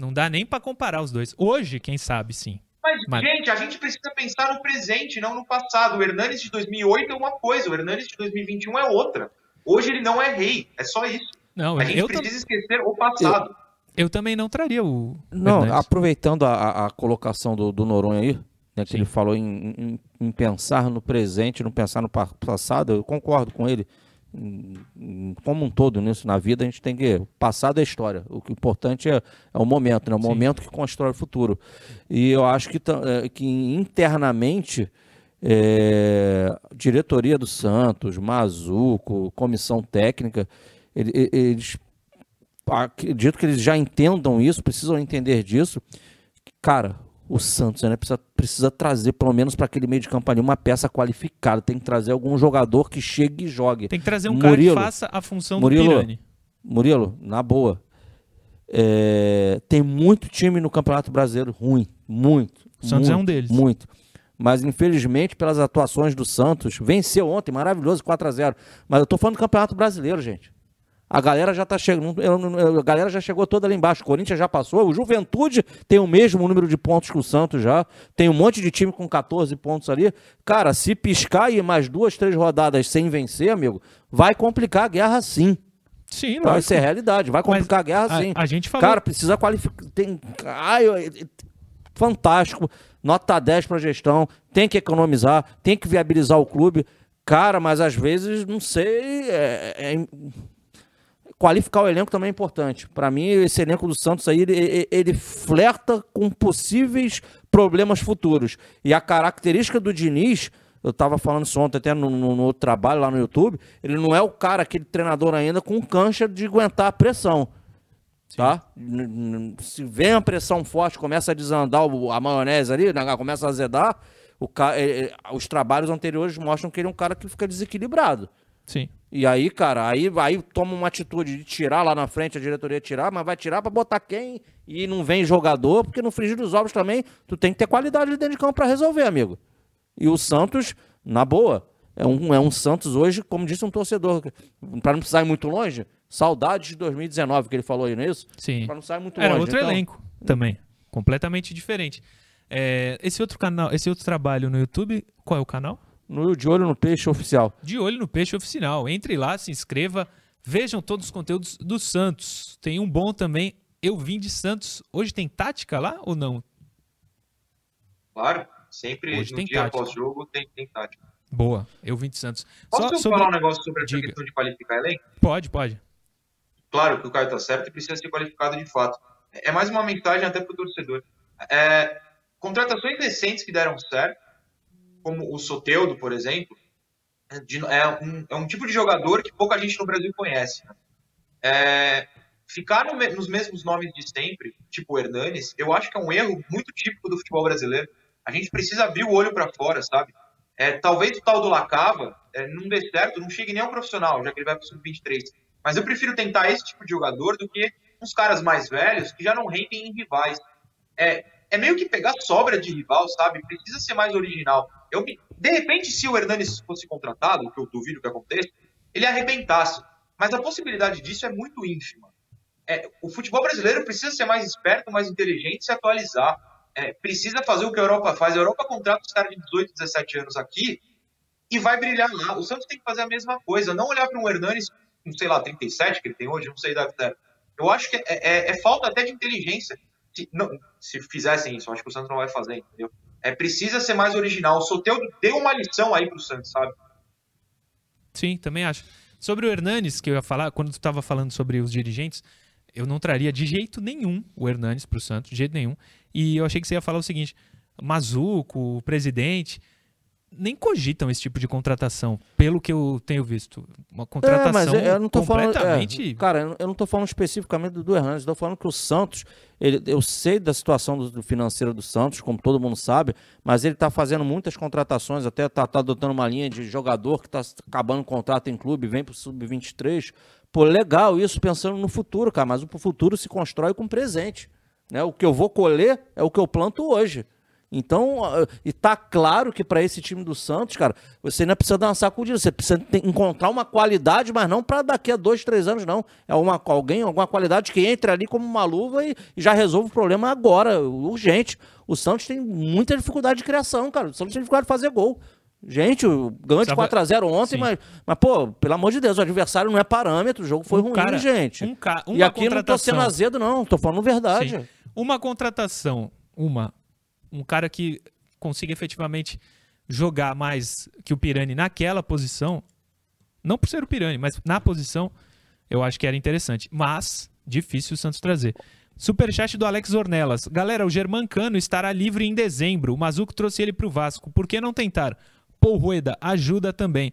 Não dá nem para comparar os dois. Hoje, quem sabe, sim. Mas, Mas, gente, a gente precisa pensar no presente, não no passado. O Hernandes de 2008 é uma coisa, o Hernandes de 2021 é outra. Hoje ele não é rei, é só isso. Não, a gente precisa esquecer o passado. Eu, eu, também não traria o. Não, Hernandes. aproveitando a, a, colocação do, do Noronha aí, né, que Sim. ele falou em, em, em, pensar no presente, não pensar no passado, eu concordo com ele. Como um todo nisso na vida, a gente tem que. O passado é história. O que é importante é, é o momento, né? o Sim. momento que constrói o futuro. E eu acho que, é, que internamente. É, diretoria do Santos, Mazuco, comissão técnica, eles acredito que eles já entendam isso, precisam entender disso. Cara, o Santos né, precisa, precisa trazer, pelo menos para aquele meio de campo ali, uma peça qualificada. Tem que trazer algum jogador que chegue e jogue. Tem que trazer um Murilo, cara que faça a função Murilo, do Pirani. Murilo, na boa. É, tem muito time no Campeonato Brasileiro ruim. Muito. O Santos muito, é um deles. Muito. Mas, infelizmente, pelas atuações do Santos, venceu ontem, maravilhoso, 4 a 0 Mas eu tô falando do Campeonato Brasileiro, gente. A galera já tá chegando, a galera já chegou toda ali embaixo. O Corinthians já passou, o Juventude tem o mesmo número de pontos que o Santos já. Tem um monte de time com 14 pontos ali. Cara, se piscar e mais duas, três rodadas sem vencer, amigo, vai complicar a guerra sim. Sim, então, Vai ser realidade, vai complicar Mas a guerra sim. A, gente falou... Cara, precisa qualificar. Tem... Ai, fantástico. Nota 10 para gestão. Tem que economizar, tem que viabilizar o clube. Cara, mas às vezes, não sei. É, é qualificar o elenco também é importante. Para mim, esse elenco do Santos aí, ele, ele, flerta com possíveis problemas futuros. E a característica do Diniz, eu estava falando isso ontem até no, no, no, outro trabalho lá no YouTube, ele não é o cara, aquele treinador ainda com cancha de aguentar a pressão. tá? Se vem a pressão forte, começa a desandar a maionese ali, né, começa a azedar, o ca... os trabalhos anteriores mostram que ele é um cara que fica desequilibrado. Sim. E aí, cara, aí, aí toma uma atitude de tirar lá na frente, a diretoria tirar, mas vai tirar para botar quem? E não vem jogador, porque no frigir dos ovos também tu tem que ter qualidade dentro de campo para resolver, amigo. E o Santos, na boa, é um, é um Santos hoje, como disse um torcedor, para não precisar ir muito longe, saudades de 2019, que ele falou aí, não é isso? Sim. Para não sair muito Era longe. outro então... elenco também, completamente diferente. É, esse outro canal, esse outro trabalho no YouTube, qual é o canal? No De Olho no Peixe Oficial. De Olho no Peixe Oficial. Entre lá, se inscreva, vejam todos os conteúdos do Santos. Tem um bom também, Eu Vim de Santos. Hoje tem tática lá ou não? Claro, sempre Hoje no tem dia tática. pós-jogo tem, tem tática. Boa, Eu Vim de Santos. Posso Só sobre... falar um negócio sobre Diga. questão de qualificar elenco? Pode, pode. Claro que o Caio está certo e precisa ser qualificado de fato. É mais uma mensagem até para o torcedor. É, contratações recentes que deram certo, como o Soteudo, por exemplo, é, é um, é um tipo de jogador que pouca gente no Brasil conhece. né? É, ficar no nos mesmos nomes de sempre, tipo o Hernanes, eu acho que é um erro muito típico do futebol brasileiro. A gente precisa abrir o olho para fora, sabe? É, talvez o tal do Lacava é, não dê certo, não chegue nem ao profissional, já que ele vai para o sub-23. Mas eu prefiro tentar esse tipo de jogador do que uns caras mais velhos que já não rendem em rivais. É, é meio que pegar sobra de rival, sabe? Precisa ser mais original. Eu, de repente, se o Hernanes fosse contratado, que eu duvido que aconteça, ele arrebentasse. Mas a possibilidade disso é muito ínfima. É, o futebol brasileiro precisa ser mais esperto, mais inteligente, se atualizar. É, precisa fazer o que a Europa faz. A Europa contrata os caras de 18, 17 anos aqui e vai brilhar lá. O Santos tem que fazer a mesma coisa. Não olhar para um Hernanes com, sei lá, 37 que ele tem hoje, não sei da. Eu acho que é, é- é falta até de inteligência. Se, não, se fizessem isso, acho que o Santos não vai fazer, entendeu? É, precisa ser mais original. O Soteldo deu uma lição aí pro Santos, sabe? Sim, também acho. Sobre o Hernanes, que eu ia falar, quando tu estava falando sobre os dirigentes, eu não traria de jeito nenhum o Hernanes para o Santos, de jeito nenhum. E eu achei que você ia falar o seguinte: Mazuco, o presidente, nem cogitam esse tipo de contratação, pelo que eu tenho visto. Uma É, contratação mas eu, eu tô falando. completamente. é, cara, eu não- tô falando especificamente do, do Hernandes, tô falando que o Santos, ele, eu sei da situação do, do financeiro do Santos, como todo mundo sabe, mas ele tá fazendo muitas contratações, até tá, tá adotando uma linha de jogador que tá acabando o contrato em clube, vem pro Sub-23. Pô, legal isso, pensando no futuro, cara, mas o futuro se constrói com presente. Né? O que eu vou colher é o que eu planto hoje. Então, e tá claro que para esse time do Santos, cara, você ainda precisa dar uma sacudida. Você precisa encontrar uma qualidade, mas não para daqui a dois, três anos, não. É uma, alguém, alguma qualidade que entre ali como uma luva e, e já resolve o problema agora, urgente. O Santos tem muita dificuldade de criação, cara. O Santos tem dificuldade de fazer gol. Gente, o ganhou de Sabe- 4x0 ontem, Sim. mas, mas, pô, pelo amor de Deus, o adversário não é parâmetro, o jogo foi Um ruim, cara- gente. um ca- e aqui não tô sendo contratação. azedo, não, tô falando verdade. Sim. Uma contratação, uma, um cara que consiga efetivamente jogar mais que o Pirani naquela posição, não por ser o Pirani, mas na posição, eu acho que era interessante. Mas, difícil o Santos trazer. Superchat do Alex Ornelas. Galera, o Germancano estará livre em dezembro. O Mazuco trouxe ele pro Vasco. Por que não tentar? Paul Rueda ajuda também.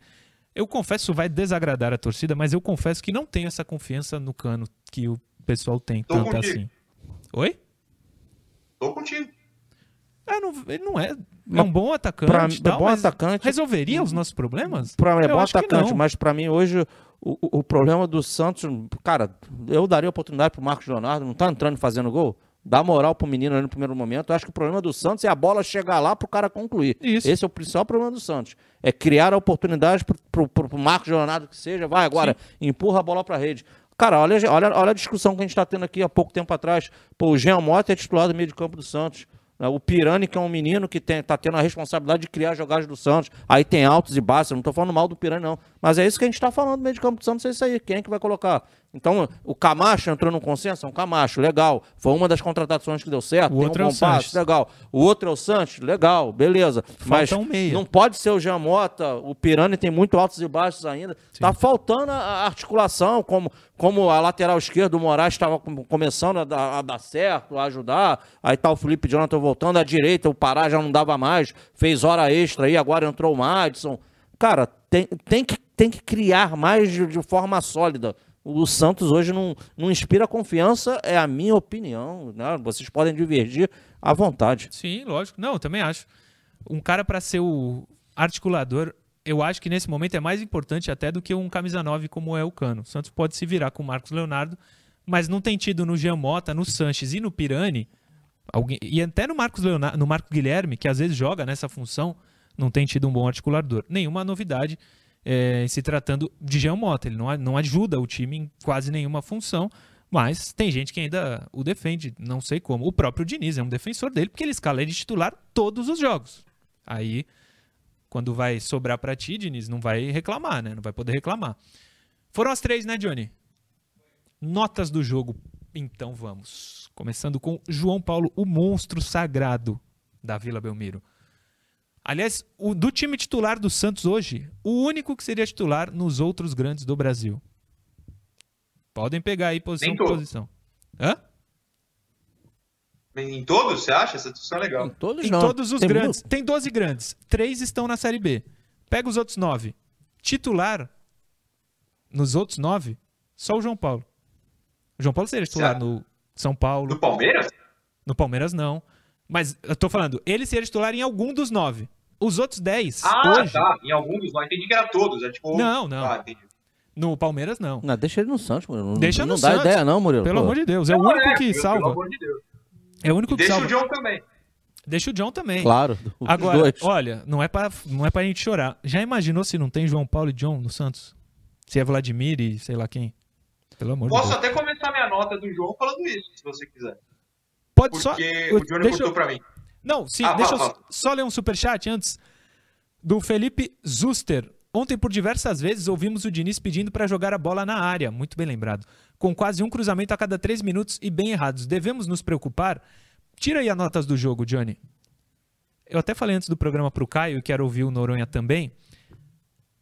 Eu confesso, vai desagradar a torcida, mas eu confesso que não tenho essa confiança no Cano que o pessoal tem Tô tanto contigo. assim. Oi? Tô contigo. É, não, ele não é. É um bom atacante. pra- e tal, é bom mas atacante. Resolveria os nossos problemas? Pra, é bom atacante, mas pra mim hoje o, o- problema do Santos, cara, eu daria oportunidade pro Marcos Leonardo, não tá entrando e fazendo gol? Dá moral pro menino ali no primeiro momento. Eu acho que o problema do Santos é a bola chegar lá pro cara concluir. Isso. Esse é o principal problema do Santos. É criar a oportunidade pro, pro, pro, pro Marcos Leonardo que seja, vai agora, empurra a bola pra rede. Cara, olha, olha, olha a discussão que a gente tá tendo aqui há pouco tempo atrás. Pô, o Jean Mota é titular do meio de campo do Santos. Né? O Pirani, que é um menino que tem, tá tendo a responsabilidade de criar jogadas do Santos. Aí tem altos e baixos. Eu não tô falando mal do Pirani, não. Mas é isso que a gente tá falando do meio de campo do Santos, é isso aí. Quem é que vai colocar? Então, o Camacho entrou no consenso? É um Camacho, legal. Foi uma das contratações que deu certo. O tem outro um é bom o passe, Sanches. legal. O outro é o Santos, legal, beleza. Mas um meia. não pode ser o Jean Mota, o Pirani tem muito altos e baixos ainda. Tá faltando a articulação, como, como a lateral esquerda do Moraes estava com- começando a dar, a dar certo, a ajudar. Aí tá o Felipe Jonathan voltando, à direita o Pará já não dava mais, fez hora extra aí, agora entrou o Madison. Cara, tem, tem, que, tem que criar mais de, de forma sólida. O Santos hoje não, não inspira confiança, é a minha opinião. Né? Vocês podem divergir à vontade. Sim, lógico. Não, também acho. Um cara para ser o articulador, eu acho que nesse momento é mais importante até do que um camisa 9 como é o Cano. O Santos pode se virar com o Marcos Leonardo, mas não tem tido no Jean Mota, no Sanches e no Pirani, alguém, e até no Marcos Leonardo, no Marco Guilherme, que às vezes joga nessa função, não tem tido um bom articulador. Nenhuma novidade é, se tratando de Jean Mota. Ele não, não ajuda o time em quase nenhuma função, mas tem gente que ainda o defende, não sei como. O próprio Diniz é um defensor dele, porque ele escala ele de titular todos os jogos. Aí, quando vai sobrar para ti, Diniz, não vai reclamar, né? Não vai poder reclamar. Foram as três, né, Johnny? Notas do jogo. Então vamos. Começando com João Paulo, o monstro sagrado da Vila Belmiro. Aliás, o, do time titular do Santos hoje, o único que seria titular nos outros grandes do Brasil. Podem pegar aí posição por posição. Hã? Em todos, você acha? Essa discussão é legal. Em todos, em todos os tem grandes. Muito. Tem 12 grandes. Três estão na Série B. Pega os outros nove. Titular, nos outros nove, só o João Paulo. O João Paulo seria titular no São Paulo. No Palmeiras? No Palmeiras, não. Mas eu tô falando, ele seria titular em algum dos nove. Os outros 10. Ah, hoje... tá. Em alguns não. Entendi que era todos. É tipo... Não, não. Ah, no Palmeiras, não. Não, deixa ele no Santos, Murilo. Não, deixa não no dá Santos. ideia, não, Murilo. Pelo pô. amor de Deus. É o único é, que salva. Pelo amor de Deus. É o único que deixa salva. Deixa o John também. Deixa o John também. Claro. Agora, dois. olha, não é, pra, não é pra gente chorar. Já imaginou se não tem João Paulo e John no Santos? Se é Vladimir e sei lá quem? Pelo amor Posso de Deus. até começar minha nota do João falando isso, se você quiser. Pode Porque só. o Johnny deixa eu- pra mim. Não, sim, Ah, deixa fala, eu fala. só ler um superchat antes. Do Felipe Zuster. Ontem, por diversas vezes, ouvimos o Diniz pedindo para jogar a bola na área. Muito bem lembrado. Com quase um cruzamento a cada três minutos e bem errados. Devemos nos preocupar? Tira aí as notas do jogo, Johnny. Eu até falei antes do programa pro Caio, e quero ouvir o Noronha também.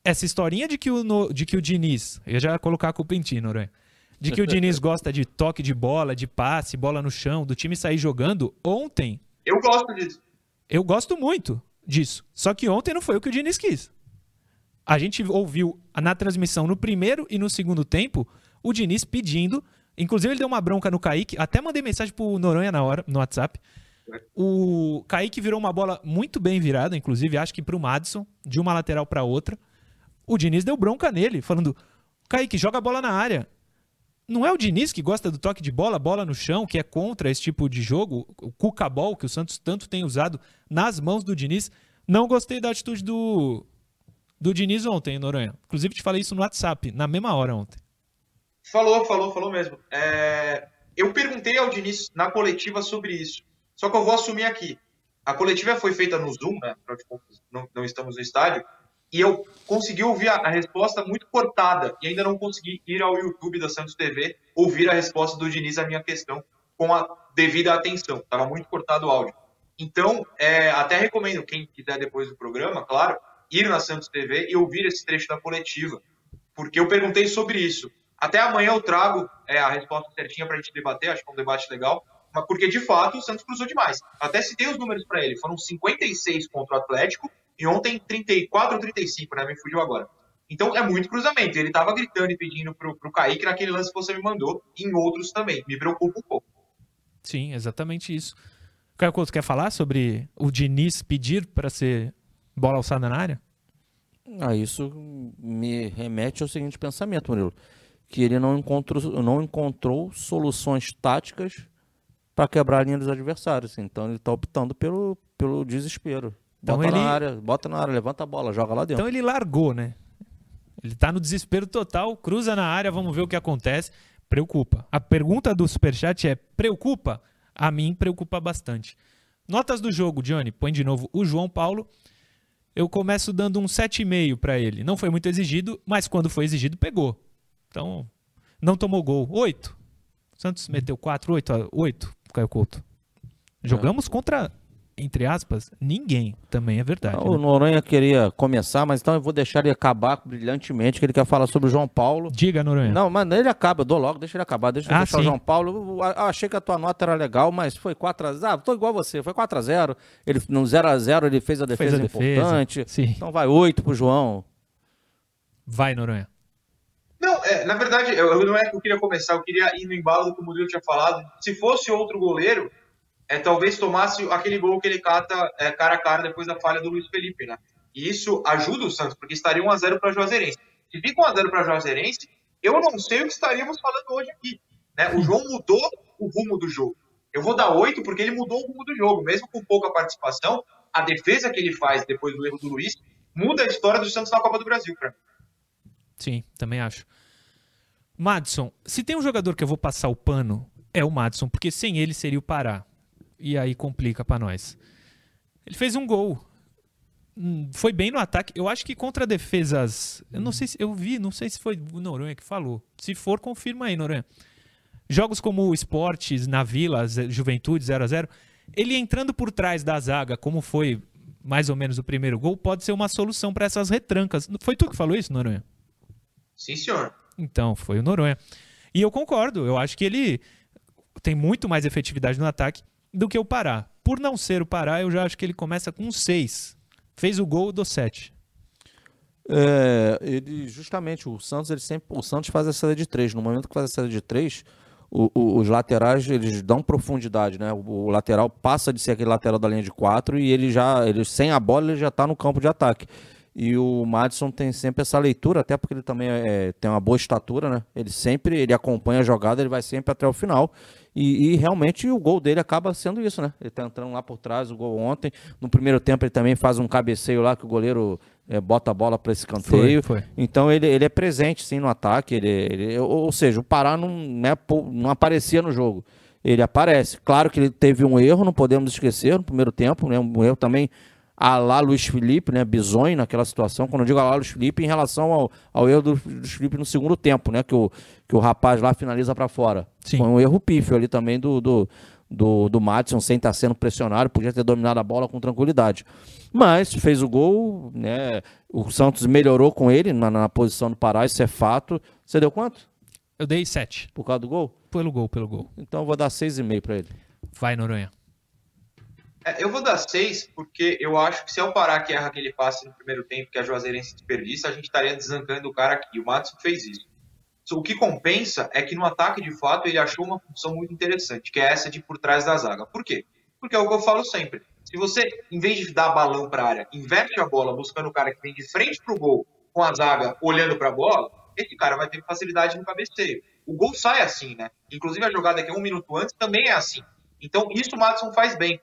Essa historinha de que o, No- de que o Diniz. Eu já ia colocar a culpa em ti, Noronha. De que o Diniz gosta de toque de bola, de passe, bola no chão, do time sair jogando. Ontem, Eu gosto disso. eu gosto muito disso. Só que ontem não foi o que o Diniz quis. A gente ouviu na transmissão no primeiro e no segundo tempo o Diniz pedindo. Inclusive, ele deu uma bronca no Kaique. Até mandei mensagem pro Noronha na hora, no WhatsApp. O Kaique virou uma bola muito bem virada, inclusive, acho que pro Madison, de uma lateral para outra. O Diniz deu bronca nele, falando: Kaique, joga a bola na área. Não é o Diniz que gosta do toque de bola, bola no chão, que é contra esse tipo de jogo, o Cuca Ball, que o Santos tanto tem usado nas mãos do Diniz. Não gostei da atitude do, do Diniz ontem, Noronha. Inclusive, te falei isso no WhatsApp, na mesma hora ontem. Falou, falou, falou mesmo. É, Eu perguntei ao Diniz na coletiva sobre isso. Só que eu vou assumir aqui. A coletiva foi feita no Zoom, né? Não, não estamos no estádio. E eu consegui ouvir a, a resposta muito cortada. E ainda não consegui ir ao YouTube da Santos TV ouvir a resposta do Diniz à minha questão com a devida atenção. Estava muito cortado o áudio. Então, é, até recomendo, quem quiser depois do programa, claro, ir na Santos TV e ouvir esse trecho da coletiva. Porque eu perguntei sobre isso. Até amanhã eu trago é, a resposta certinha para a gente debater, acho que é um debate legal. Mas porque, de fato, o Santos cruzou demais. Até citei os números para ele. Foram 56 contra o Atlético e ontem 34 ou 35, né? Me fugiu agora. Então é muito cruzamento. Ele estava gritando e pedindo pro, pro Kaique naquele lance que você me mandou, e em outros também. Me preocupa um pouco. Sim, exatamente isso. Caio Couto, quer falar sobre o Diniz pedir para ser bola alçada na área? Ah, isso me remete ao seguinte pensamento, Murilo. Que ele não encontrou, não encontrou soluções táticas para quebrar a linha dos adversários. Então ele está optando pelo, pelo desespero. Então bota ele- na área, bota na área, levanta a bola, joga lá dentro. Então ele largou, né? Ele tá no desespero total, cruza na área, vamos ver o que acontece. Preocupa. A pergunta do Superchat é: preocupa? A mim preocupa bastante. Notas do jogo, Johnny. Põe de novo o João Paulo. Eu começo dando um 7,5 para ele. Não foi muito exigido, mas quando foi exigido, pegou. Então, não tomou gol. 8. Santos meteu 4, 8, 8, Caio Couto. Jogamos contra, entre aspas, ninguém. Também é verdade. o né? Noronha queria começar, mas então eu vou deixar ele acabar brilhantemente, que ele quer falar sobre o João Paulo. Diga, Noronha. Não, mas ele acaba, eu dou logo, deixa ele acabar, deixa eu Ah, deixar o. João Paulo. Eu, eu achei que a tua nota era legal, mas foi 4x0. Ah, tô igual você, foi 4x0. Ele, no 0x0 ele fez a defesa, Fez a defesa, importante. sim. Então vai 8 pro João. Vai, Noronha. Não, é, na verdade, eu, não é que eu queria começar, eu queria ir no embalo do que o Murilo tinha falado. Se fosse outro goleiro, é, talvez tomasse aquele gol que ele cata é, cara a cara depois da falha do Luiz Felipe, né? E isso ajuda o Santos, porque estaria 1x0 para a Juazeirense. Se fica 1x0 para a Juazeirense, eu não sei o que estaríamos falando hoje aqui. Né? O João mudou o rumo do jogo. Eu vou dar 8 porque ele mudou o rumo do jogo. Mesmo com pouca participação, a defesa que ele faz depois do erro do Luiz muda a história do Santos na Copa do Brasil, cara. Sim, também acho. Madison, se tem um jogador que eu vou passar o pano, é o Madison, porque sem ele seria o Pará. E aí complica para nós. Ele fez um gol. Hum, foi bem no ataque. Eu acho que contra defesas. Eu não sei se. Eu vi, não sei se foi o Noronha que falou. Se for, confirma aí, Noronha. Jogos como Esportes, na Vila, Juventude 0 a 0 ele entrando por trás da zaga, como foi mais ou menos o primeiro gol, pode ser uma solução para essas retrancas. Foi tu que falou isso, Noronha? Sim, senhor. Então, foi o Noronha. E eu concordo, eu acho que ele tem muito mais efetividade no ataque do que o Pará. Por não ser o Pará, eu já acho que ele começa com 6. Fez o gol do 7. É, ele justamente o Santos ele sempre o Santos faz a saída de três no momento que faz a saída de três o, o, os laterais eles dão profundidade né o, o, lateral passa de ser aquele lateral da linha de quatro e ele já ele sem a bola ele já está no campo de ataque e o Madison tem sempre essa leitura até porque ele também é, tem uma boa estatura né ele sempre ele acompanha a jogada ele vai sempre até o final e, e, realmente o gol dele acaba sendo isso, né? Ele tá entrando lá por trás, o gol ontem. No primeiro tempo ele também faz um cabeceio lá que o goleiro é, bota a bola para esse canteio. Foi, foi. Então ele, ele é presente sim no ataque. Ele, ele, ou seja, o Pará não, né, não aparecia no jogo. Ele aparece. Claro que ele teve um erro, não podemos esquecer, no primeiro tempo, né? Um erro também a lá Luiz Felipe, né, bizonho naquela situação, quando eu digo a lá Luiz Felipe, em relação ao, ao erro do Luiz Felipe no segundo tempo, né, que o, que o rapaz lá finaliza para fora. Sim. Foi um erro pífio ali também do, do, do, do Madison, sem estar sendo pressionado, podia ter dominado a bola com tranquilidade. Mas fez o gol, né, o Santos melhorou com ele na, na posição do Pará, isso é fato. Você deu quanto? Eu dei sete. Por causa do gol? Pelo gol, pelo gol. Então eu vou dar seis e meio para ele. Vai, Noronha. É, eu vou dar seis, porque eu acho que se o Pará que erra aquele passe no primeiro tempo, que a Juazeirense desperdiça, a gente estaria desancando o cara aqui. O Matos fez isso. O que compensa é que no ataque, de fato, ele achou uma função muito interessante, que é essa de por trás da zaga. Por quê? Porque é o que eu falo sempre. Se você, em vez de dar balão para a área, inverte a bola buscando o cara que vem de frente para o gol, com a zaga olhando para a bola, esse cara vai ter facilidade no cabeceio. O gol sai assim, né? Inclusive a jogada que é um minuto antes também é assim. Então isso o Madison faz bem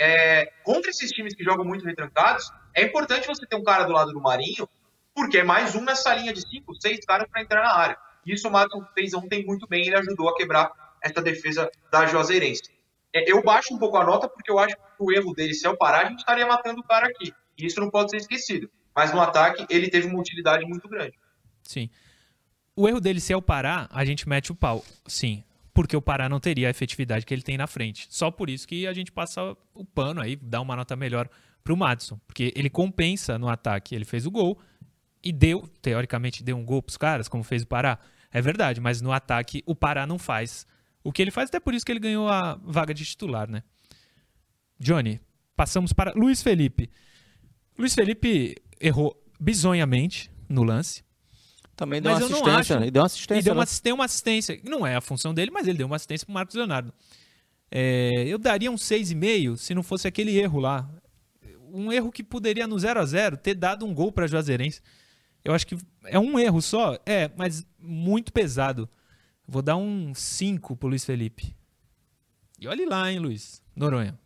é, contra esses times que jogam muito retrancados, é importante você ter um cara do lado do Marinho, porque é mais um nessa linha de cinco, seis caras para entrar na área. Isso o Madison fez ontem muito bem, ele ajudou a quebrar essa defesa da Juazeirense. É, eu baixo um pouco a nota porque eu acho que o erro dele, se eu parar, a gente estaria matando o cara aqui. E isso não pode ser esquecido. Mas no ataque, ele teve uma utilidade muito grande. Sim. O erro dele, se eu parar, a gente mete o pau. Sim porque o Pará não teria a efetividade que ele tem na frente. Só por isso que a gente passa o pano aí, dá uma nota melhor para o Madison, porque ele compensa no ataque. Ele fez o gol e deu, teoricamente, deu um gol para os caras, como fez o Pará. É verdade, mas no ataque o Pará não faz o que ele faz, até por isso que ele ganhou a vaga de titular, né? Johnny, passamos para Luiz Felipe. Luiz Felipe errou bizonhamente no lance. Também deu mas uma assistência. Acho, e deu uma assistência. E deu uma, né? deu uma assistência. Não é a função dele, mas ele deu uma assistência pro Marcos Leonardo. É, eu daria um 6,5 se não fosse aquele erro lá. Um erro que poderia, no 0 a 0 ter dado um gol para Juazeirense. Eu acho que é um erro só, é, mas muito pesado. Vou dar um 5 pro Luiz Felipe. E olhe lá, hein, Luiz. Noronha.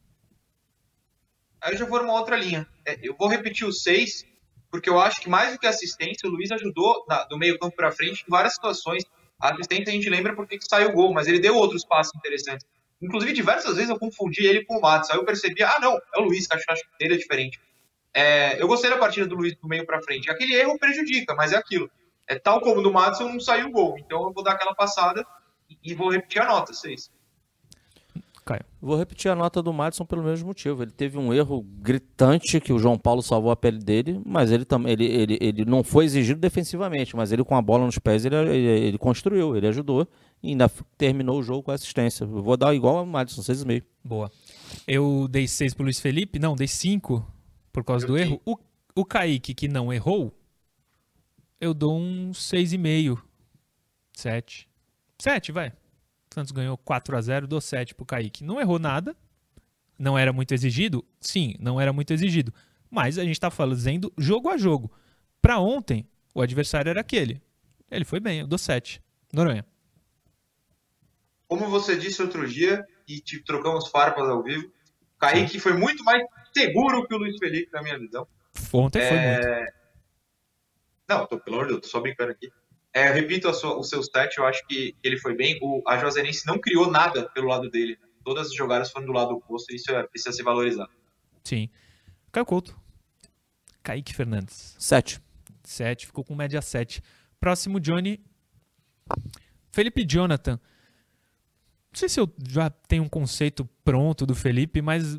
Aí eu já vou numa outra linha. É, eu vou repetir o 6 porque eu acho que mais do que assistência, o Luiz ajudou do meio campo para frente em várias situações. A assistência a gente lembra porque que saiu o gol, mas ele deu outros passos interessantes. Inclusive, diversas vezes eu confundi ele com o Matos. Aí eu percebi, ah, não, é o Luiz, acho, acho que dele é diferente. É, eu gostei da partida do Luiz do meio para frente. Aquele erro prejudica, mas é aquilo. É tal como do Matos, não saiu o gol. Então eu vou dar aquela passada e vou repetir a nota, seis. Caio. Vou repetir a nota do Madison pelo mesmo motivo. Ele teve um erro gritante que o João Paulo salvou a pele dele, mas ele também ele, ele, ele não foi exigido defensivamente, mas ele com a bola nos pés ele, ele, ele construiu, ele ajudou e ainda terminou o jogo com assistência. Eu vou dar igual ao Madison, 6,5. Boa. Eu dei 6 pro Luiz Felipe, não, dei 5 por causa eu do erro. O, o Kaique, que não errou, eu dou um 6,5. 7. 7, vai. O Santos ganhou 4 a 0 dou 7 pro Kaique. Não errou nada. Não era muito exigido? Sim, não era muito exigido. Mas a gente tá fazendo jogo a jogo. Para ontem, o adversário era aquele. Ele foi bem, eu dou 7. Noronha. Como você disse outro dia, e te trocamos farpas ao vivo, Kaique foi muito mais seguro que o Luiz Felipe, na minha visão. Ontem é... foi muito. Não, tô, pelo amor de Deus, tô só brincando aqui. É, repito sua, o seu stat, eu acho que ele foi bem. O, a Juazeirense não criou nada pelo lado dele. Todas as jogadas foram do lado oposto e isso é, precisa ser valorizado. Sim. Caio Couto. Kaique Fernandes. 7. 7, ficou com média 7. Próximo, Johnny. Felipe Jonathan. Não sei se eu já tenho um conceito pronto do Felipe, mas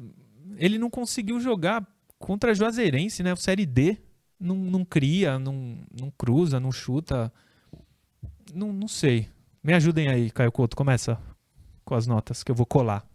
ele não conseguiu jogar contra a Juazeirense, né? O Série D. Não, não cria, não, não cruza, não chuta. Não, não sei. Me ajudem aí, Caio Couto. Começa com as notas que eu vou colar.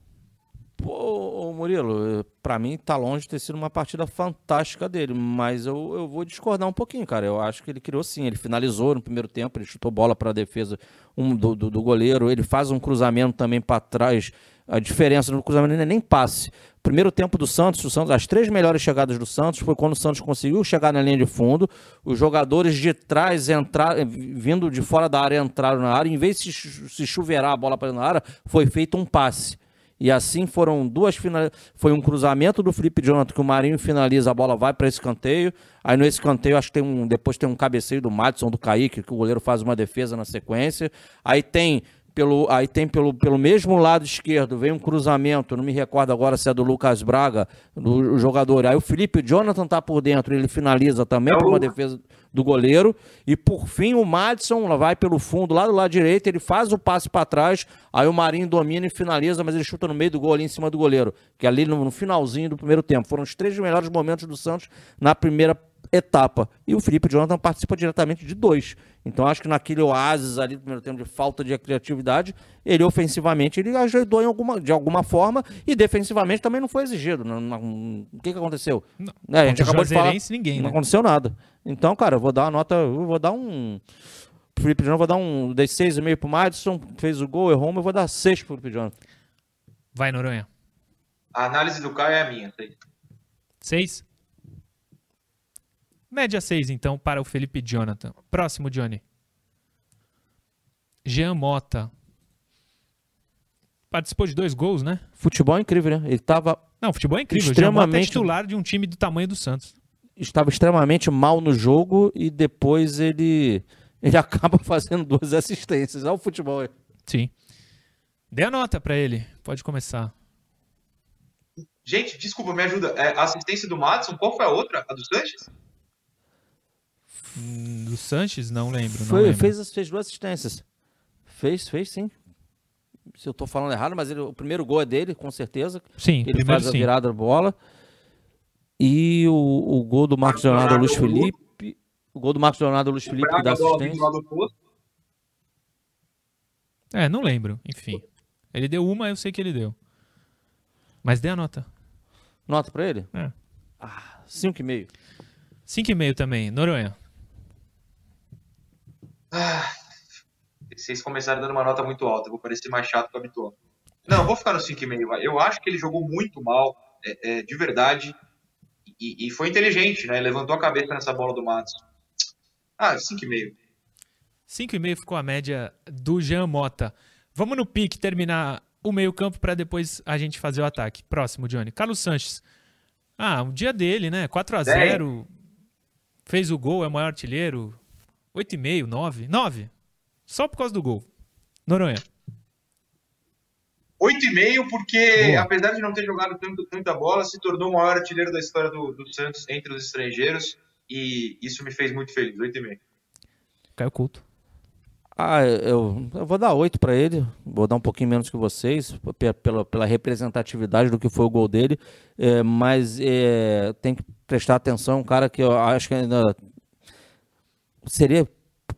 Pô, Murilo, para mim tá longe de ter sido uma partida fantástica dele, mas eu, eu vou discordar um pouquinho, cara. Eu acho que ele criou sim, ele finalizou no primeiro tempo, ele chutou bola para a defesa um, do, do, do, goleiro, ele faz um cruzamento também para trás. A diferença no cruzamento não é nem passe. Primeiro tempo do Santos, o Santos, as três melhores chegadas do Santos foi quando o Santos conseguiu chegar na linha de fundo, os jogadores de trás entraram, vindo de fora da área entraram na área, em vez de se chuveirar a bola para na área, foi feito um passe. E assim foram duas final... Foi um cruzamento do Felipe Jonathan que o Marinho finaliza, a bola vai para escanteio. Aí no escanteio acho que tem um. Depois tem um cabeceio do Madison, do Kaique, que o goleiro faz uma defesa na sequência. Aí tem pelo, aí tem pelo, pelo mesmo lado esquerdo, vem um cruzamento, não me recordo agora se é do Lucas Braga, do jogador. Aí o Felipe Jonathan tá por dentro, ele finaliza também é por uma defesa do goleiro. E por fim o Madison vai pelo fundo, lá do lado direito, ele faz o passe para trás, aí o Marinho domina e finaliza, mas ele chuta no meio do gol ali em cima do goleiro, que é ali no, no finalzinho do primeiro tempo. Foram os três melhores momentos do Santos na primeira etapa. E o Felipe Jonathan participa diretamente de dois. Então acho que naquele oásis ali do primeiro tempo de falta de criatividade, ele ofensivamente ele ajudou em alguma, de alguma forma e defensivamente também não foi exigido. Não, não, o que, que aconteceu? Não, é, a gente acabou de falar, ninguém, não né? aconteceu nada. Então, cara, eu vou dar uma nota, eu vou dar um Felipe Jonathan, vou dar um dei 6,5 pro Madison, fez o gol, errou, mas eu vou dar 6 pro Felipe Jonathan. Vai, Noronha. A análise do Caio é a minha, 6? Média 6, então, para o Felipe Jonathan. Próximo, Johnny. Jean Mota. Participou de dois gols, né? Futebol é incrível, né? Ele estava. Não, futebol é incrível. Extremamente... Jean Mota é titular de um time do tamanho do Santos. Estava extremamente mal no jogo e depois ele, ele acaba fazendo duas assistências. Olha o futebol aí. Sim. Dê a nota para ele. Pode começar. Gente, desculpa, me ajuda. É, a assistência do Madison, qual foi a outra? A do Sanches? Do Sanches? Não lembro. Foi, não lembro. Fez, fez duas assistências. Fez, fez sim. Se eu tô falando errado, mas ele, o primeiro gol é dele, com certeza. Sim, ele faz a virada da bola. E o, o gol do Marcos Leonardo Luiz Felipe. O gol do Marcos Leonardo Luiz Felipe que dá assistência. É, não lembro. Enfim. Ele deu uma, eu sei que ele deu. Mas dê a nota. Nota pra ele? É. Ah, 5,5. 5,5 também. Noronha. Ah, vocês começaram dando uma nota muito alta, eu vou parecer mais chato que o habitual. Não, vou ficar no 5,5. Eu acho que ele jogou muito mal, é, é, de verdade, e, e, foi inteligente, né? Levantou a cabeça nessa bola do Matos. Ah, 5,5. 5,5 ficou a média do Jean Mota. Vamos no pique terminar o meio-campo para depois a gente fazer o ataque. Próximo, Johnny. Carlos Sanches. Ah, o dia dele, né? 4 a 0 Fez o gol, é o maior artilheiro. 8,5, 9. 9. Só por causa do gol. Noronha. 8,5 porque, Boa. apesar de não ter jogado tanto, tanta bola, se tornou o maior artilheiro da história do, do Santos entre os estrangeiros e isso me fez muito feliz. 8,5. Caiu culto. Ah, eu, eu vou dar 8 para ele, vou dar um pouquinho menos que vocês, pela, pela representatividade do que foi o gol dele, é, mas é, tem que prestar atenção, um cara que eu acho que ainda seria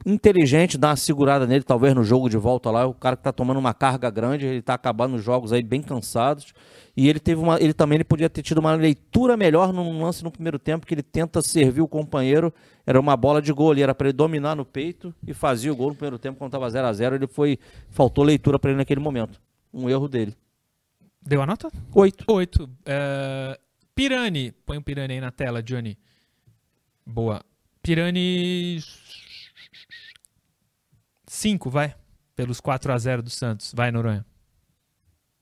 inteligente dar uma segurada nele, talvez no jogo de volta lá. O cara que tá tomando uma carga grande, ele tá acabando os jogos aí bem cansados. E ele teve uma. Ele também ele podia ter tido uma leitura melhor num lance no primeiro tempo, que ele tenta servir o companheiro. Era uma bola de gol ali, era para ele dominar no peito e fazia o gol no primeiro tempo, quando tava 0 a 0 Ele foi. Faltou leitura para ele naquele momento. Um erro dele. Deu a nota? Oito. Oito. Uh, Pirani. Põe o um Pirani aí na tela, Johnny. Boa. Pirani. 5, vai. Pelos 4 a 0 do Santos. Vai, Noronha.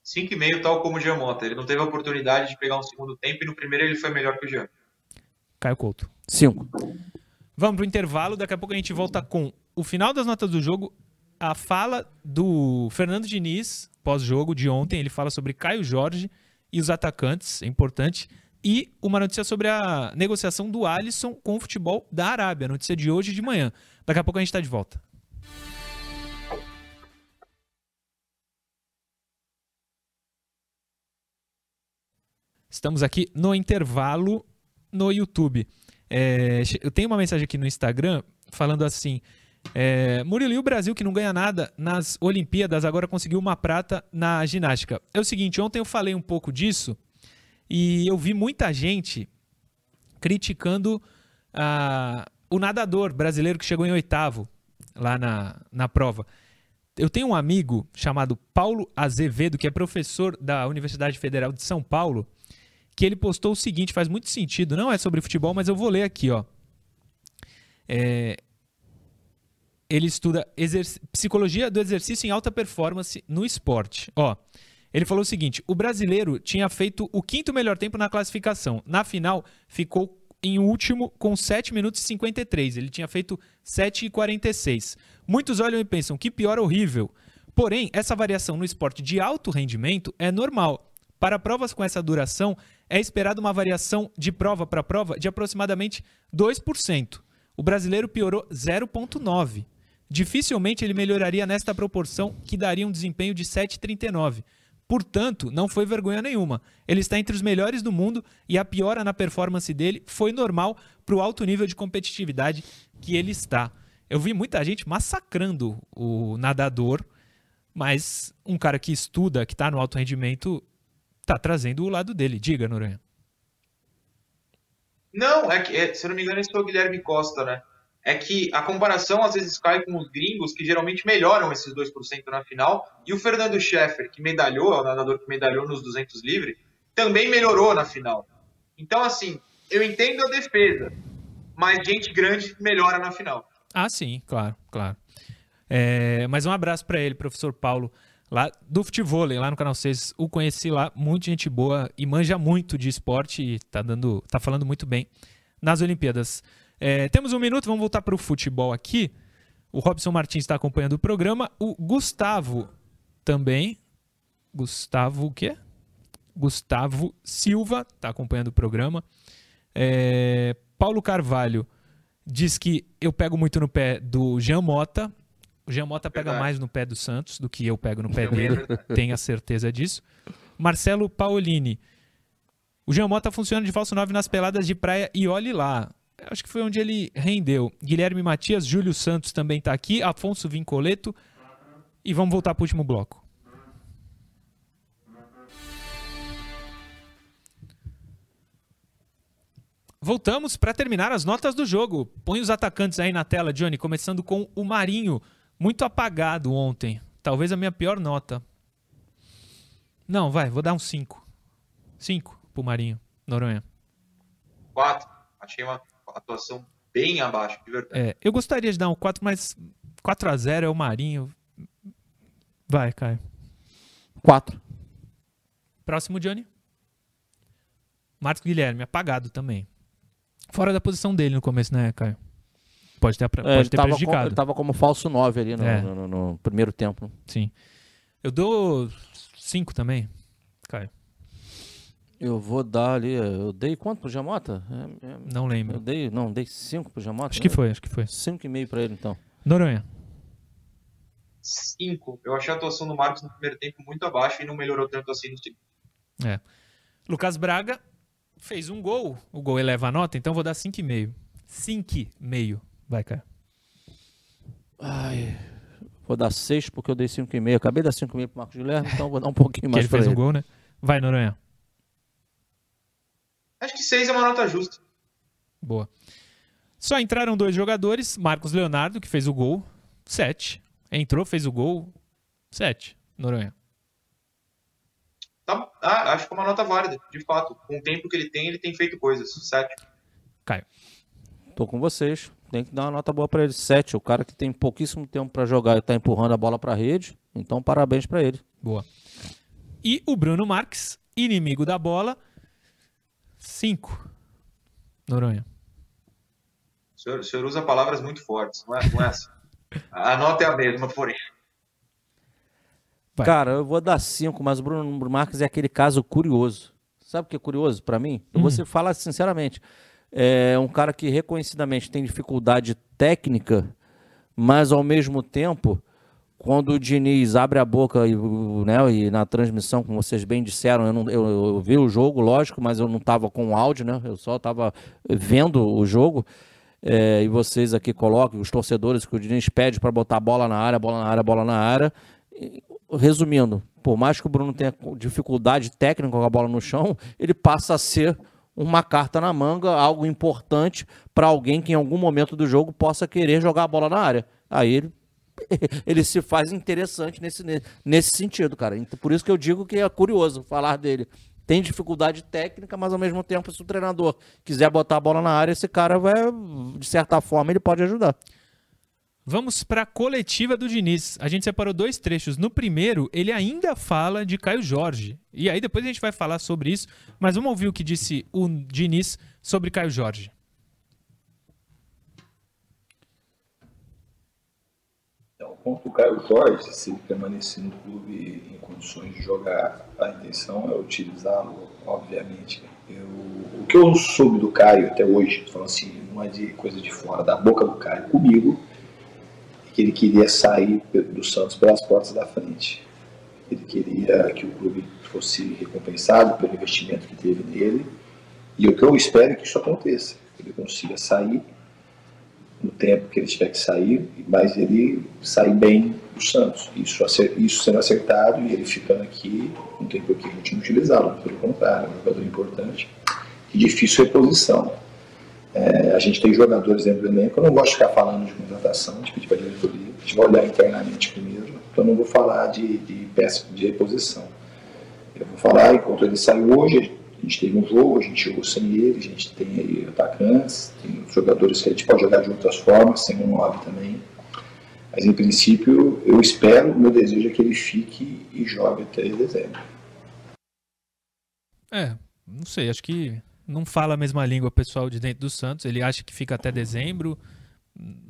5,5, tal como o Giamota. Ele não teve a oportunidade de pegar um segundo tempo e no primeiro ele foi melhor que o Jean. Caio Couto. 5. Vamos pro intervalo. Daqui a pouco a gente volta com o final das notas do jogo, a fala do Fernando Diniz, pós-jogo de ontem. Ele fala sobre Caio Jorge e os atacantes, é importante. E uma notícia sobre a negociação do Alisson com o futebol da Arábia. Notícia de hoje de manhã. Daqui a pouco a gente está de volta. Estamos aqui no intervalo no YouTube. É, eu tenho uma mensagem aqui no Instagram falando assim: é, Murilo, e o Brasil que não ganha nada nas Olimpíadas agora conseguiu uma prata na ginástica? É o seguinte: ontem eu falei um pouco disso e eu vi muita gente criticando ah, o nadador brasileiro que chegou em oitavo lá na, na prova. Eu tenho um amigo chamado Paulo Azevedo, que é professor da Universidade Federal de São Paulo, que ele postou o seguinte, faz muito sentido, não é sobre futebol, mas eu vou ler aqui, ó. É, ele estuda psicologia do exercício em alta performance no esporte. Ó, ele falou o seguinte: o brasileiro tinha feito o quinto melhor tempo na classificação. Na final, ficou em último com 7 minutos e 53. Ele tinha feito 7 e 46. Muitos olham e pensam que pior horrível. Porém, essa variação no esporte de alto rendimento é normal. Para provas com essa duração, é esperada uma variação de prova para prova de aproximadamente 2%. O brasileiro piorou 0,9%. Dificilmente ele melhoraria nesta proporção, que daria um desempenho de 7,39%. Portanto, não foi vergonha nenhuma. Ele está entre os melhores do mundo e a piora na performance dele foi normal para o alto nível de competitividade que ele está. Eu vi muita gente massacrando o nadador, mas um cara que estuda, que está no alto rendimento, está trazendo o lado dele. Diga, Noronha. Não, é que, é, se eu não me engano, esse foi o Guilherme Costa, né? é que a comparação às vezes cai com os gringos, que geralmente melhoram esses 2% na final, e o Fernando Scheffer, que medalhou, é o nadador que medalhou nos 200 livre, também melhorou na final. Então, assim, eu entendo a defesa, mas gente grande melhora na final. Ah, sim, claro, claro. É, mas um abraço para ele, professor Paulo, lá do futebol, lá no canal 6. O conheci lá, muita gente boa e manja muito de esporte e tá, dando, tá falando muito bem nas Olimpíadas. É, temos um minuto, vamos voltar para o futebol aqui. O Robson Martins está acompanhando o programa. O Gustavo também. Gustavo o quê? Gustavo Silva está acompanhando o programa. É, Paulo Carvalho diz que eu pego muito no pé do Jean Mota. O Jean Mota pega Verdade. mais no pé do Santos do que eu pego no pé dele. Tenha certeza disso. Marcelo Paolini. O Jean Mota funciona de falso 9 nas peladas de praia e olhe lá acho que foi onde ele rendeu. Guilherme Matias, Júlio Santos também está aqui, Afonso Vincoleto. E vamos voltar para o último bloco. Voltamos para terminar as notas do jogo. Põe os atacantes aí na tela, Johnny, começando com o Marinho, muito apagado ontem. Talvez a minha pior nota. Não, vai, vou dar um 5. 5 pro Marinho, Noronha. 4. Achei uma atuação bem abaixo, de verdade. É, eu gostaria de dar um 4, mas 4 a 0 é o Marinho. Vai, Caio. 4. Próximo, Johnny. Marcos Guilherme, apagado também. Fora da posição dele no começo, né, Caio? Pode ter, pode é, ter prejudicado. Com, ele estava como falso 9 ali no, é. no, no, no, primeiro tempo. Sim. Eu dou 5 também, Caio. Eu vou dar ali. Eu dei quanto pro Jamota? É, é, não lembro. Eu dei, não, dei 5 pro Jamota. Acho que foi, acho que foi. 5,5 para ele então. Noronha. 5. Eu achei a atuação do Marcos no primeiro tempo muito abaixo e não melhorou tanto assim no segundo. É. Lucas Braga fez um gol. O gol eleva a nota, então vou dar 5,5. 5,5. Vai, cara. Ai, vou dar 6 porque eu dei 5,5. Acabei de dar 5,5 pro Marcos Guilherme, então vou dar um pouquinho mais que ele fez ele. um gol, né? Vai, Noronha. Acho que 6 é uma nota justa. Boa. Só entraram dois jogadores, Marcos Leonardo, que fez o gol, 7. Entrou, fez o gol, 7. Noronha. Tá, ah, acho que é uma nota válida, de fato. Com o tempo que ele tem, ele tem feito coisas. 7. Caio. Tô com vocês. Tem que dar uma nota boa pra ele. 7. O cara que tem pouquíssimo tempo pra jogar e tá empurrando a bola pra rede. Então, parabéns pra ele. Boa. E o Bruno Marques, inimigo da bola, 5. Noronha. O senhor, o senhor usa palavras muito fortes, não é, não é assim. A nota é a mesma, porém. Vai. Cara, eu vou dar 5, mas o Bruno Marques é aquele caso curioso. Sabe o que é curioso pra mim? Eu Hum. vou se falar sinceramente. É um cara que reconhecidamente tem dificuldade técnica, mas ao mesmo tempo, quando o Diniz abre a boca e, né, e na transmissão, como vocês bem disseram, eu, não, eu, eu vi o jogo, lógico, mas eu não estava com o áudio, né? Eu só estava vendo o jogo. É, e vocês aqui colocam, os torcedores que o Diniz pede para botar a bola na área, bola na área, bola na área. E, resumindo, por mais que o Bruno tenha dificuldade técnica com a bola no chão, ele passa a ser uma carta na manga, algo importante para alguém que em algum momento do jogo possa querer jogar a bola na área. Aí ele, ele se faz interessante nesse, nesse sentido, cara. Então, por isso que eu digo que é curioso falar dele. Tem dificuldade técnica, mas ao mesmo tempo, se o treinador quiser botar a bola na área, esse cara vai, de certa forma, ele pode ajudar. Vamos para a coletiva do Diniz. A gente separou dois trechos. No primeiro, ele ainda fala de Caio Jorge. E aí depois a gente vai falar sobre isso. Mas vamos ouvir o que disse o Diniz sobre Caio Jorge. Então, quanto o Caio Jorge, se ele permanecer no clube em condições de jogar, a intenção é utilizá-lo, obviamente. Eu, o que eu soube do Caio até hoje, falando assim, não é de coisa de fora, da boca do Caio comigo, é que ele queria sair do Santos pelas portas da frente. Ele queria que o clube fosse recompensado pelo investimento que teve nele. E o que eu espero é que isso aconteça, que ele consiga sair no tempo que ele tiver que sair, mas ele sair bem do Santos. Isso, isso sendo acertado e ele ficando aqui, não tem por que a gente utilizá-lo, pelo contrário, é um jogador importante e difícil reposição. É, a gente tem jogadores dentro do elenco, eu não gosto de ficar falando de contratação, de pedir para a diretoria, a gente vai olhar internamente primeiro, então eu não vou falar de, de peça de reposição. Eu vou falar, enquanto ele saiu hoje, a gente teve um jogo, a gente jogou sem ele, a gente tem aí atacantes, tem jogadores que a gente pode jogar de outras formas, sem um 9 também. Mas em princípio, eu espero, meu desejo é que ele fique e jogue até dezembro. É, não sei, acho que não fala a mesma língua pessoal de dentro do Santos. Ele acha que fica até dezembro.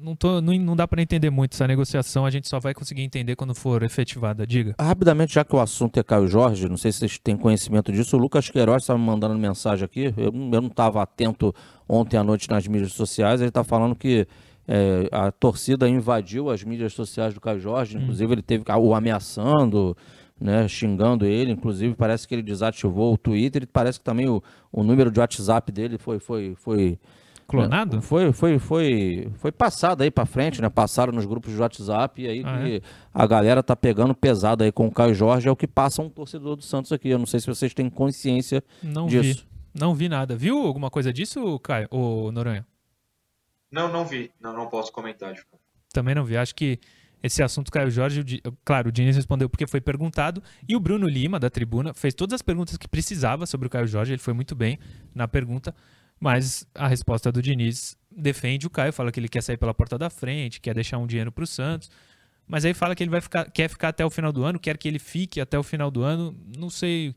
Não, tô, não, não dá para entender muito essa negociação, a gente só vai conseguir entender quando for efetivada. Diga. Rapidamente, já que o assunto é Caio Jorge, não sei se vocês têm conhecimento disso, o Lucas Queiroz estava me mandando mensagem aqui, eu, eu não estava atento ontem à noite nas mídias sociais, ele está falando que é, a torcida invadiu as mídias sociais do Caio Jorge, inclusive ele teve o ameaçando, né, xingando ele, inclusive parece que ele desativou o Twitter, e parece que também o, o número de WhatsApp dele foi... foi, foi Clonado? né, Foi, foi, foi, foi passado aí para frente, né? Passaram nos grupos de WhatsApp e aí Ah, que a galera tá pegando pesado aí com o Caio Jorge, é o que passa um torcedor do Santos aqui. Eu não sei se vocês têm consciência Não disso. vi. Não vi nada. Viu alguma coisa disso, Caio? Ô, Noronha? Não, não vi. Não, não posso comentar. Tipo. Também não vi. Acho que esse assunto Caio Jorge, claro, o Diniz respondeu porque foi perguntado. E o Bruno Lima, da tribuna, fez todas as perguntas que precisava sobre o Caio Jorge. Ele foi muito bem na pergunta. Mas a resposta do Diniz defende o Caio, fala que ele quer sair pela porta da frente, quer deixar um dinheiro para o Santos. Mas aí fala que ele vai ficar, quer ficar até o final do ano, quer que ele fique até o final do ano. Não sei.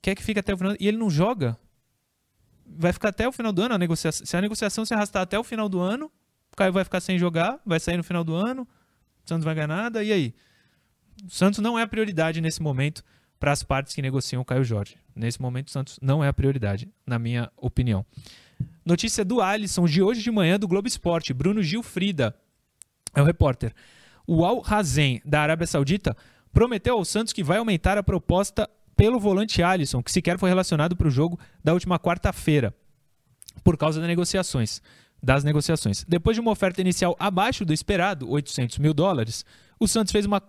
Quer que fique até o final. E ele não joga. Vai ficar até o final do ano a negociação. Se a negociação se arrastar até o final do ano, o Caio vai ficar sem jogar, vai sair no final do ano, o Santos vai ganhar nada, e aí? O Santos não é a prioridade nesse momento para as partes que negociam o Caio Jorge. Nesse momento, o Santos não é a prioridade, na minha opinião. Notícia do Alisson de hoje de manhã do Globo Esporte. Bruno Gilfrida é o repórter. O Al Hazen, da Arábia Saudita, prometeu ao Santos que vai aumentar a proposta pelo volante Alisson, que sequer foi relacionado para o jogo da última quarta-feira, por causa das negociações. Das negociações. Depois de uma oferta inicial abaixo do esperado, 800 mil dólares, o Santos fez uma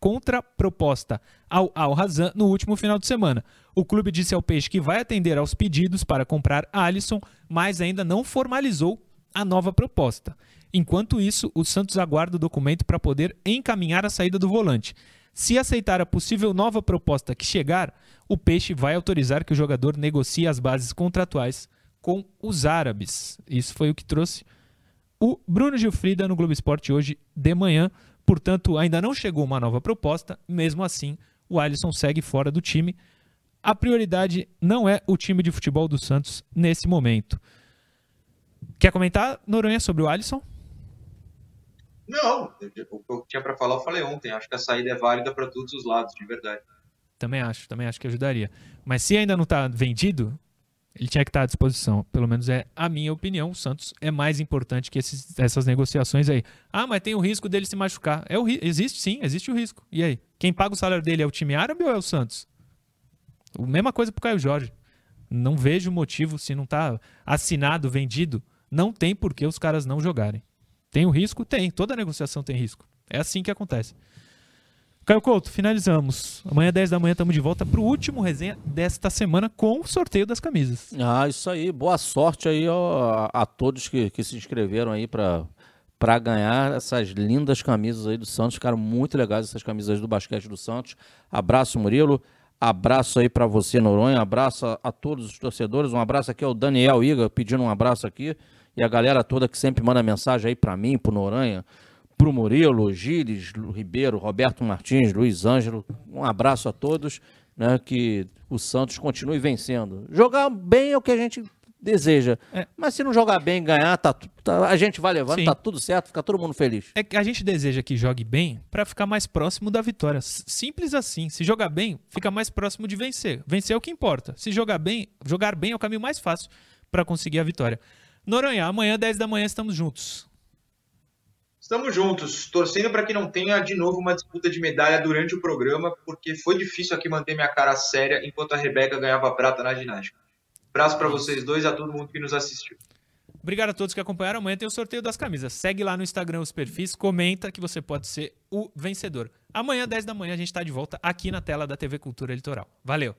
contraproposta ao Al no último final de semana. O clube disse ao Peixe que vai atender aos pedidos para comprar Alisson, mas ainda não formalizou a nova proposta. Enquanto isso, o Santos aguarda o documento para poder encaminhar a saída do volante. Se aceitar a possível nova proposta que chegar, o Peixe vai autorizar que o jogador negocie as bases contratuais com os árabes. Isso foi o que trouxe o Bruno Gilfrida no Globo Esporte hoje de manhã. Portanto, ainda não chegou uma nova proposta. Mesmo assim, o Alisson segue fora do time. A prioridade não é o time de futebol do Santos nesse momento. Quer comentar, Noronha, sobre o Alisson? Não, o que eu tinha para falar eu falei ontem. Acho que a saída é válida para todos os lados, de verdade. Também acho, também acho que ajudaria. Mas se ainda não está vendido, ele tinha que estar à disposição. Pelo menos é a minha opinião. O Santos é mais importante que esses, essas negociações aí. Ah, mas tem o risco dele se machucar. É o, existe sim, existe o risco. E aí? Quem paga o salário dele é o time árabe ou é o Santos? A mesma coisa pro Caio Jorge. Não vejo motivo, se não está assinado, vendido, não tem por que os caras não jogarem. Tem o risco? Tem. Toda negociação tem risco. É assim que acontece. Caio Couto, finalizamos. Amanhã, 10 da manhã, estamos de volta para o último resenha desta semana com o sorteio das camisas. Ah, isso aí. Boa sorte aí ó, a, a todos que, que se inscreveram aí para para ganhar essas lindas camisas aí do Santos. Ficaram muito legais essas camisas do basquete do Santos. Abraço, Murilo. Abraço aí para você, Noronha. Abraço a, todos os torcedores. Um abraço aqui ao Daniel Iga pedindo um abraço aqui. E a galera toda que sempre manda mensagem aí para mim, pro Noronha para o Murilo, Gires, Ribeiro, Roberto Martins, Luiz Ângelo. Um abraço a todos, né? Que o Santos continue vencendo. Jogar bem é o que a gente deseja. É. Mas se não jogar bem, ganhar, tá, tá, a gente vai levando, Sim. tá tudo certo, fica todo mundo feliz. É que a gente deseja que jogue bem para ficar mais próximo da vitória. Simples assim. Se jogar bem, fica mais próximo de vencer. Vencer é o que importa. Se jogar bem, jogar bem é o caminho mais fácil para conseguir a vitória. Noronha, amanhã 10 da manhã estamos juntos. Estamos juntos, torcendo para que não tenha de novo uma disputa de medalha durante o programa, porque foi difícil aqui manter minha cara séria enquanto a Rebeca ganhava prata na ginástica. Abraço para vocês dois e a todo mundo que nos assistiu. Obrigado a todos que acompanharam. Amanhã tem o sorteio das camisas. Segue lá no Instagram os perfis, comenta que você pode ser o vencedor. Amanhã, 10 da manhã, a gente está de volta aqui na tela da TV Cultura Litoral. Valeu!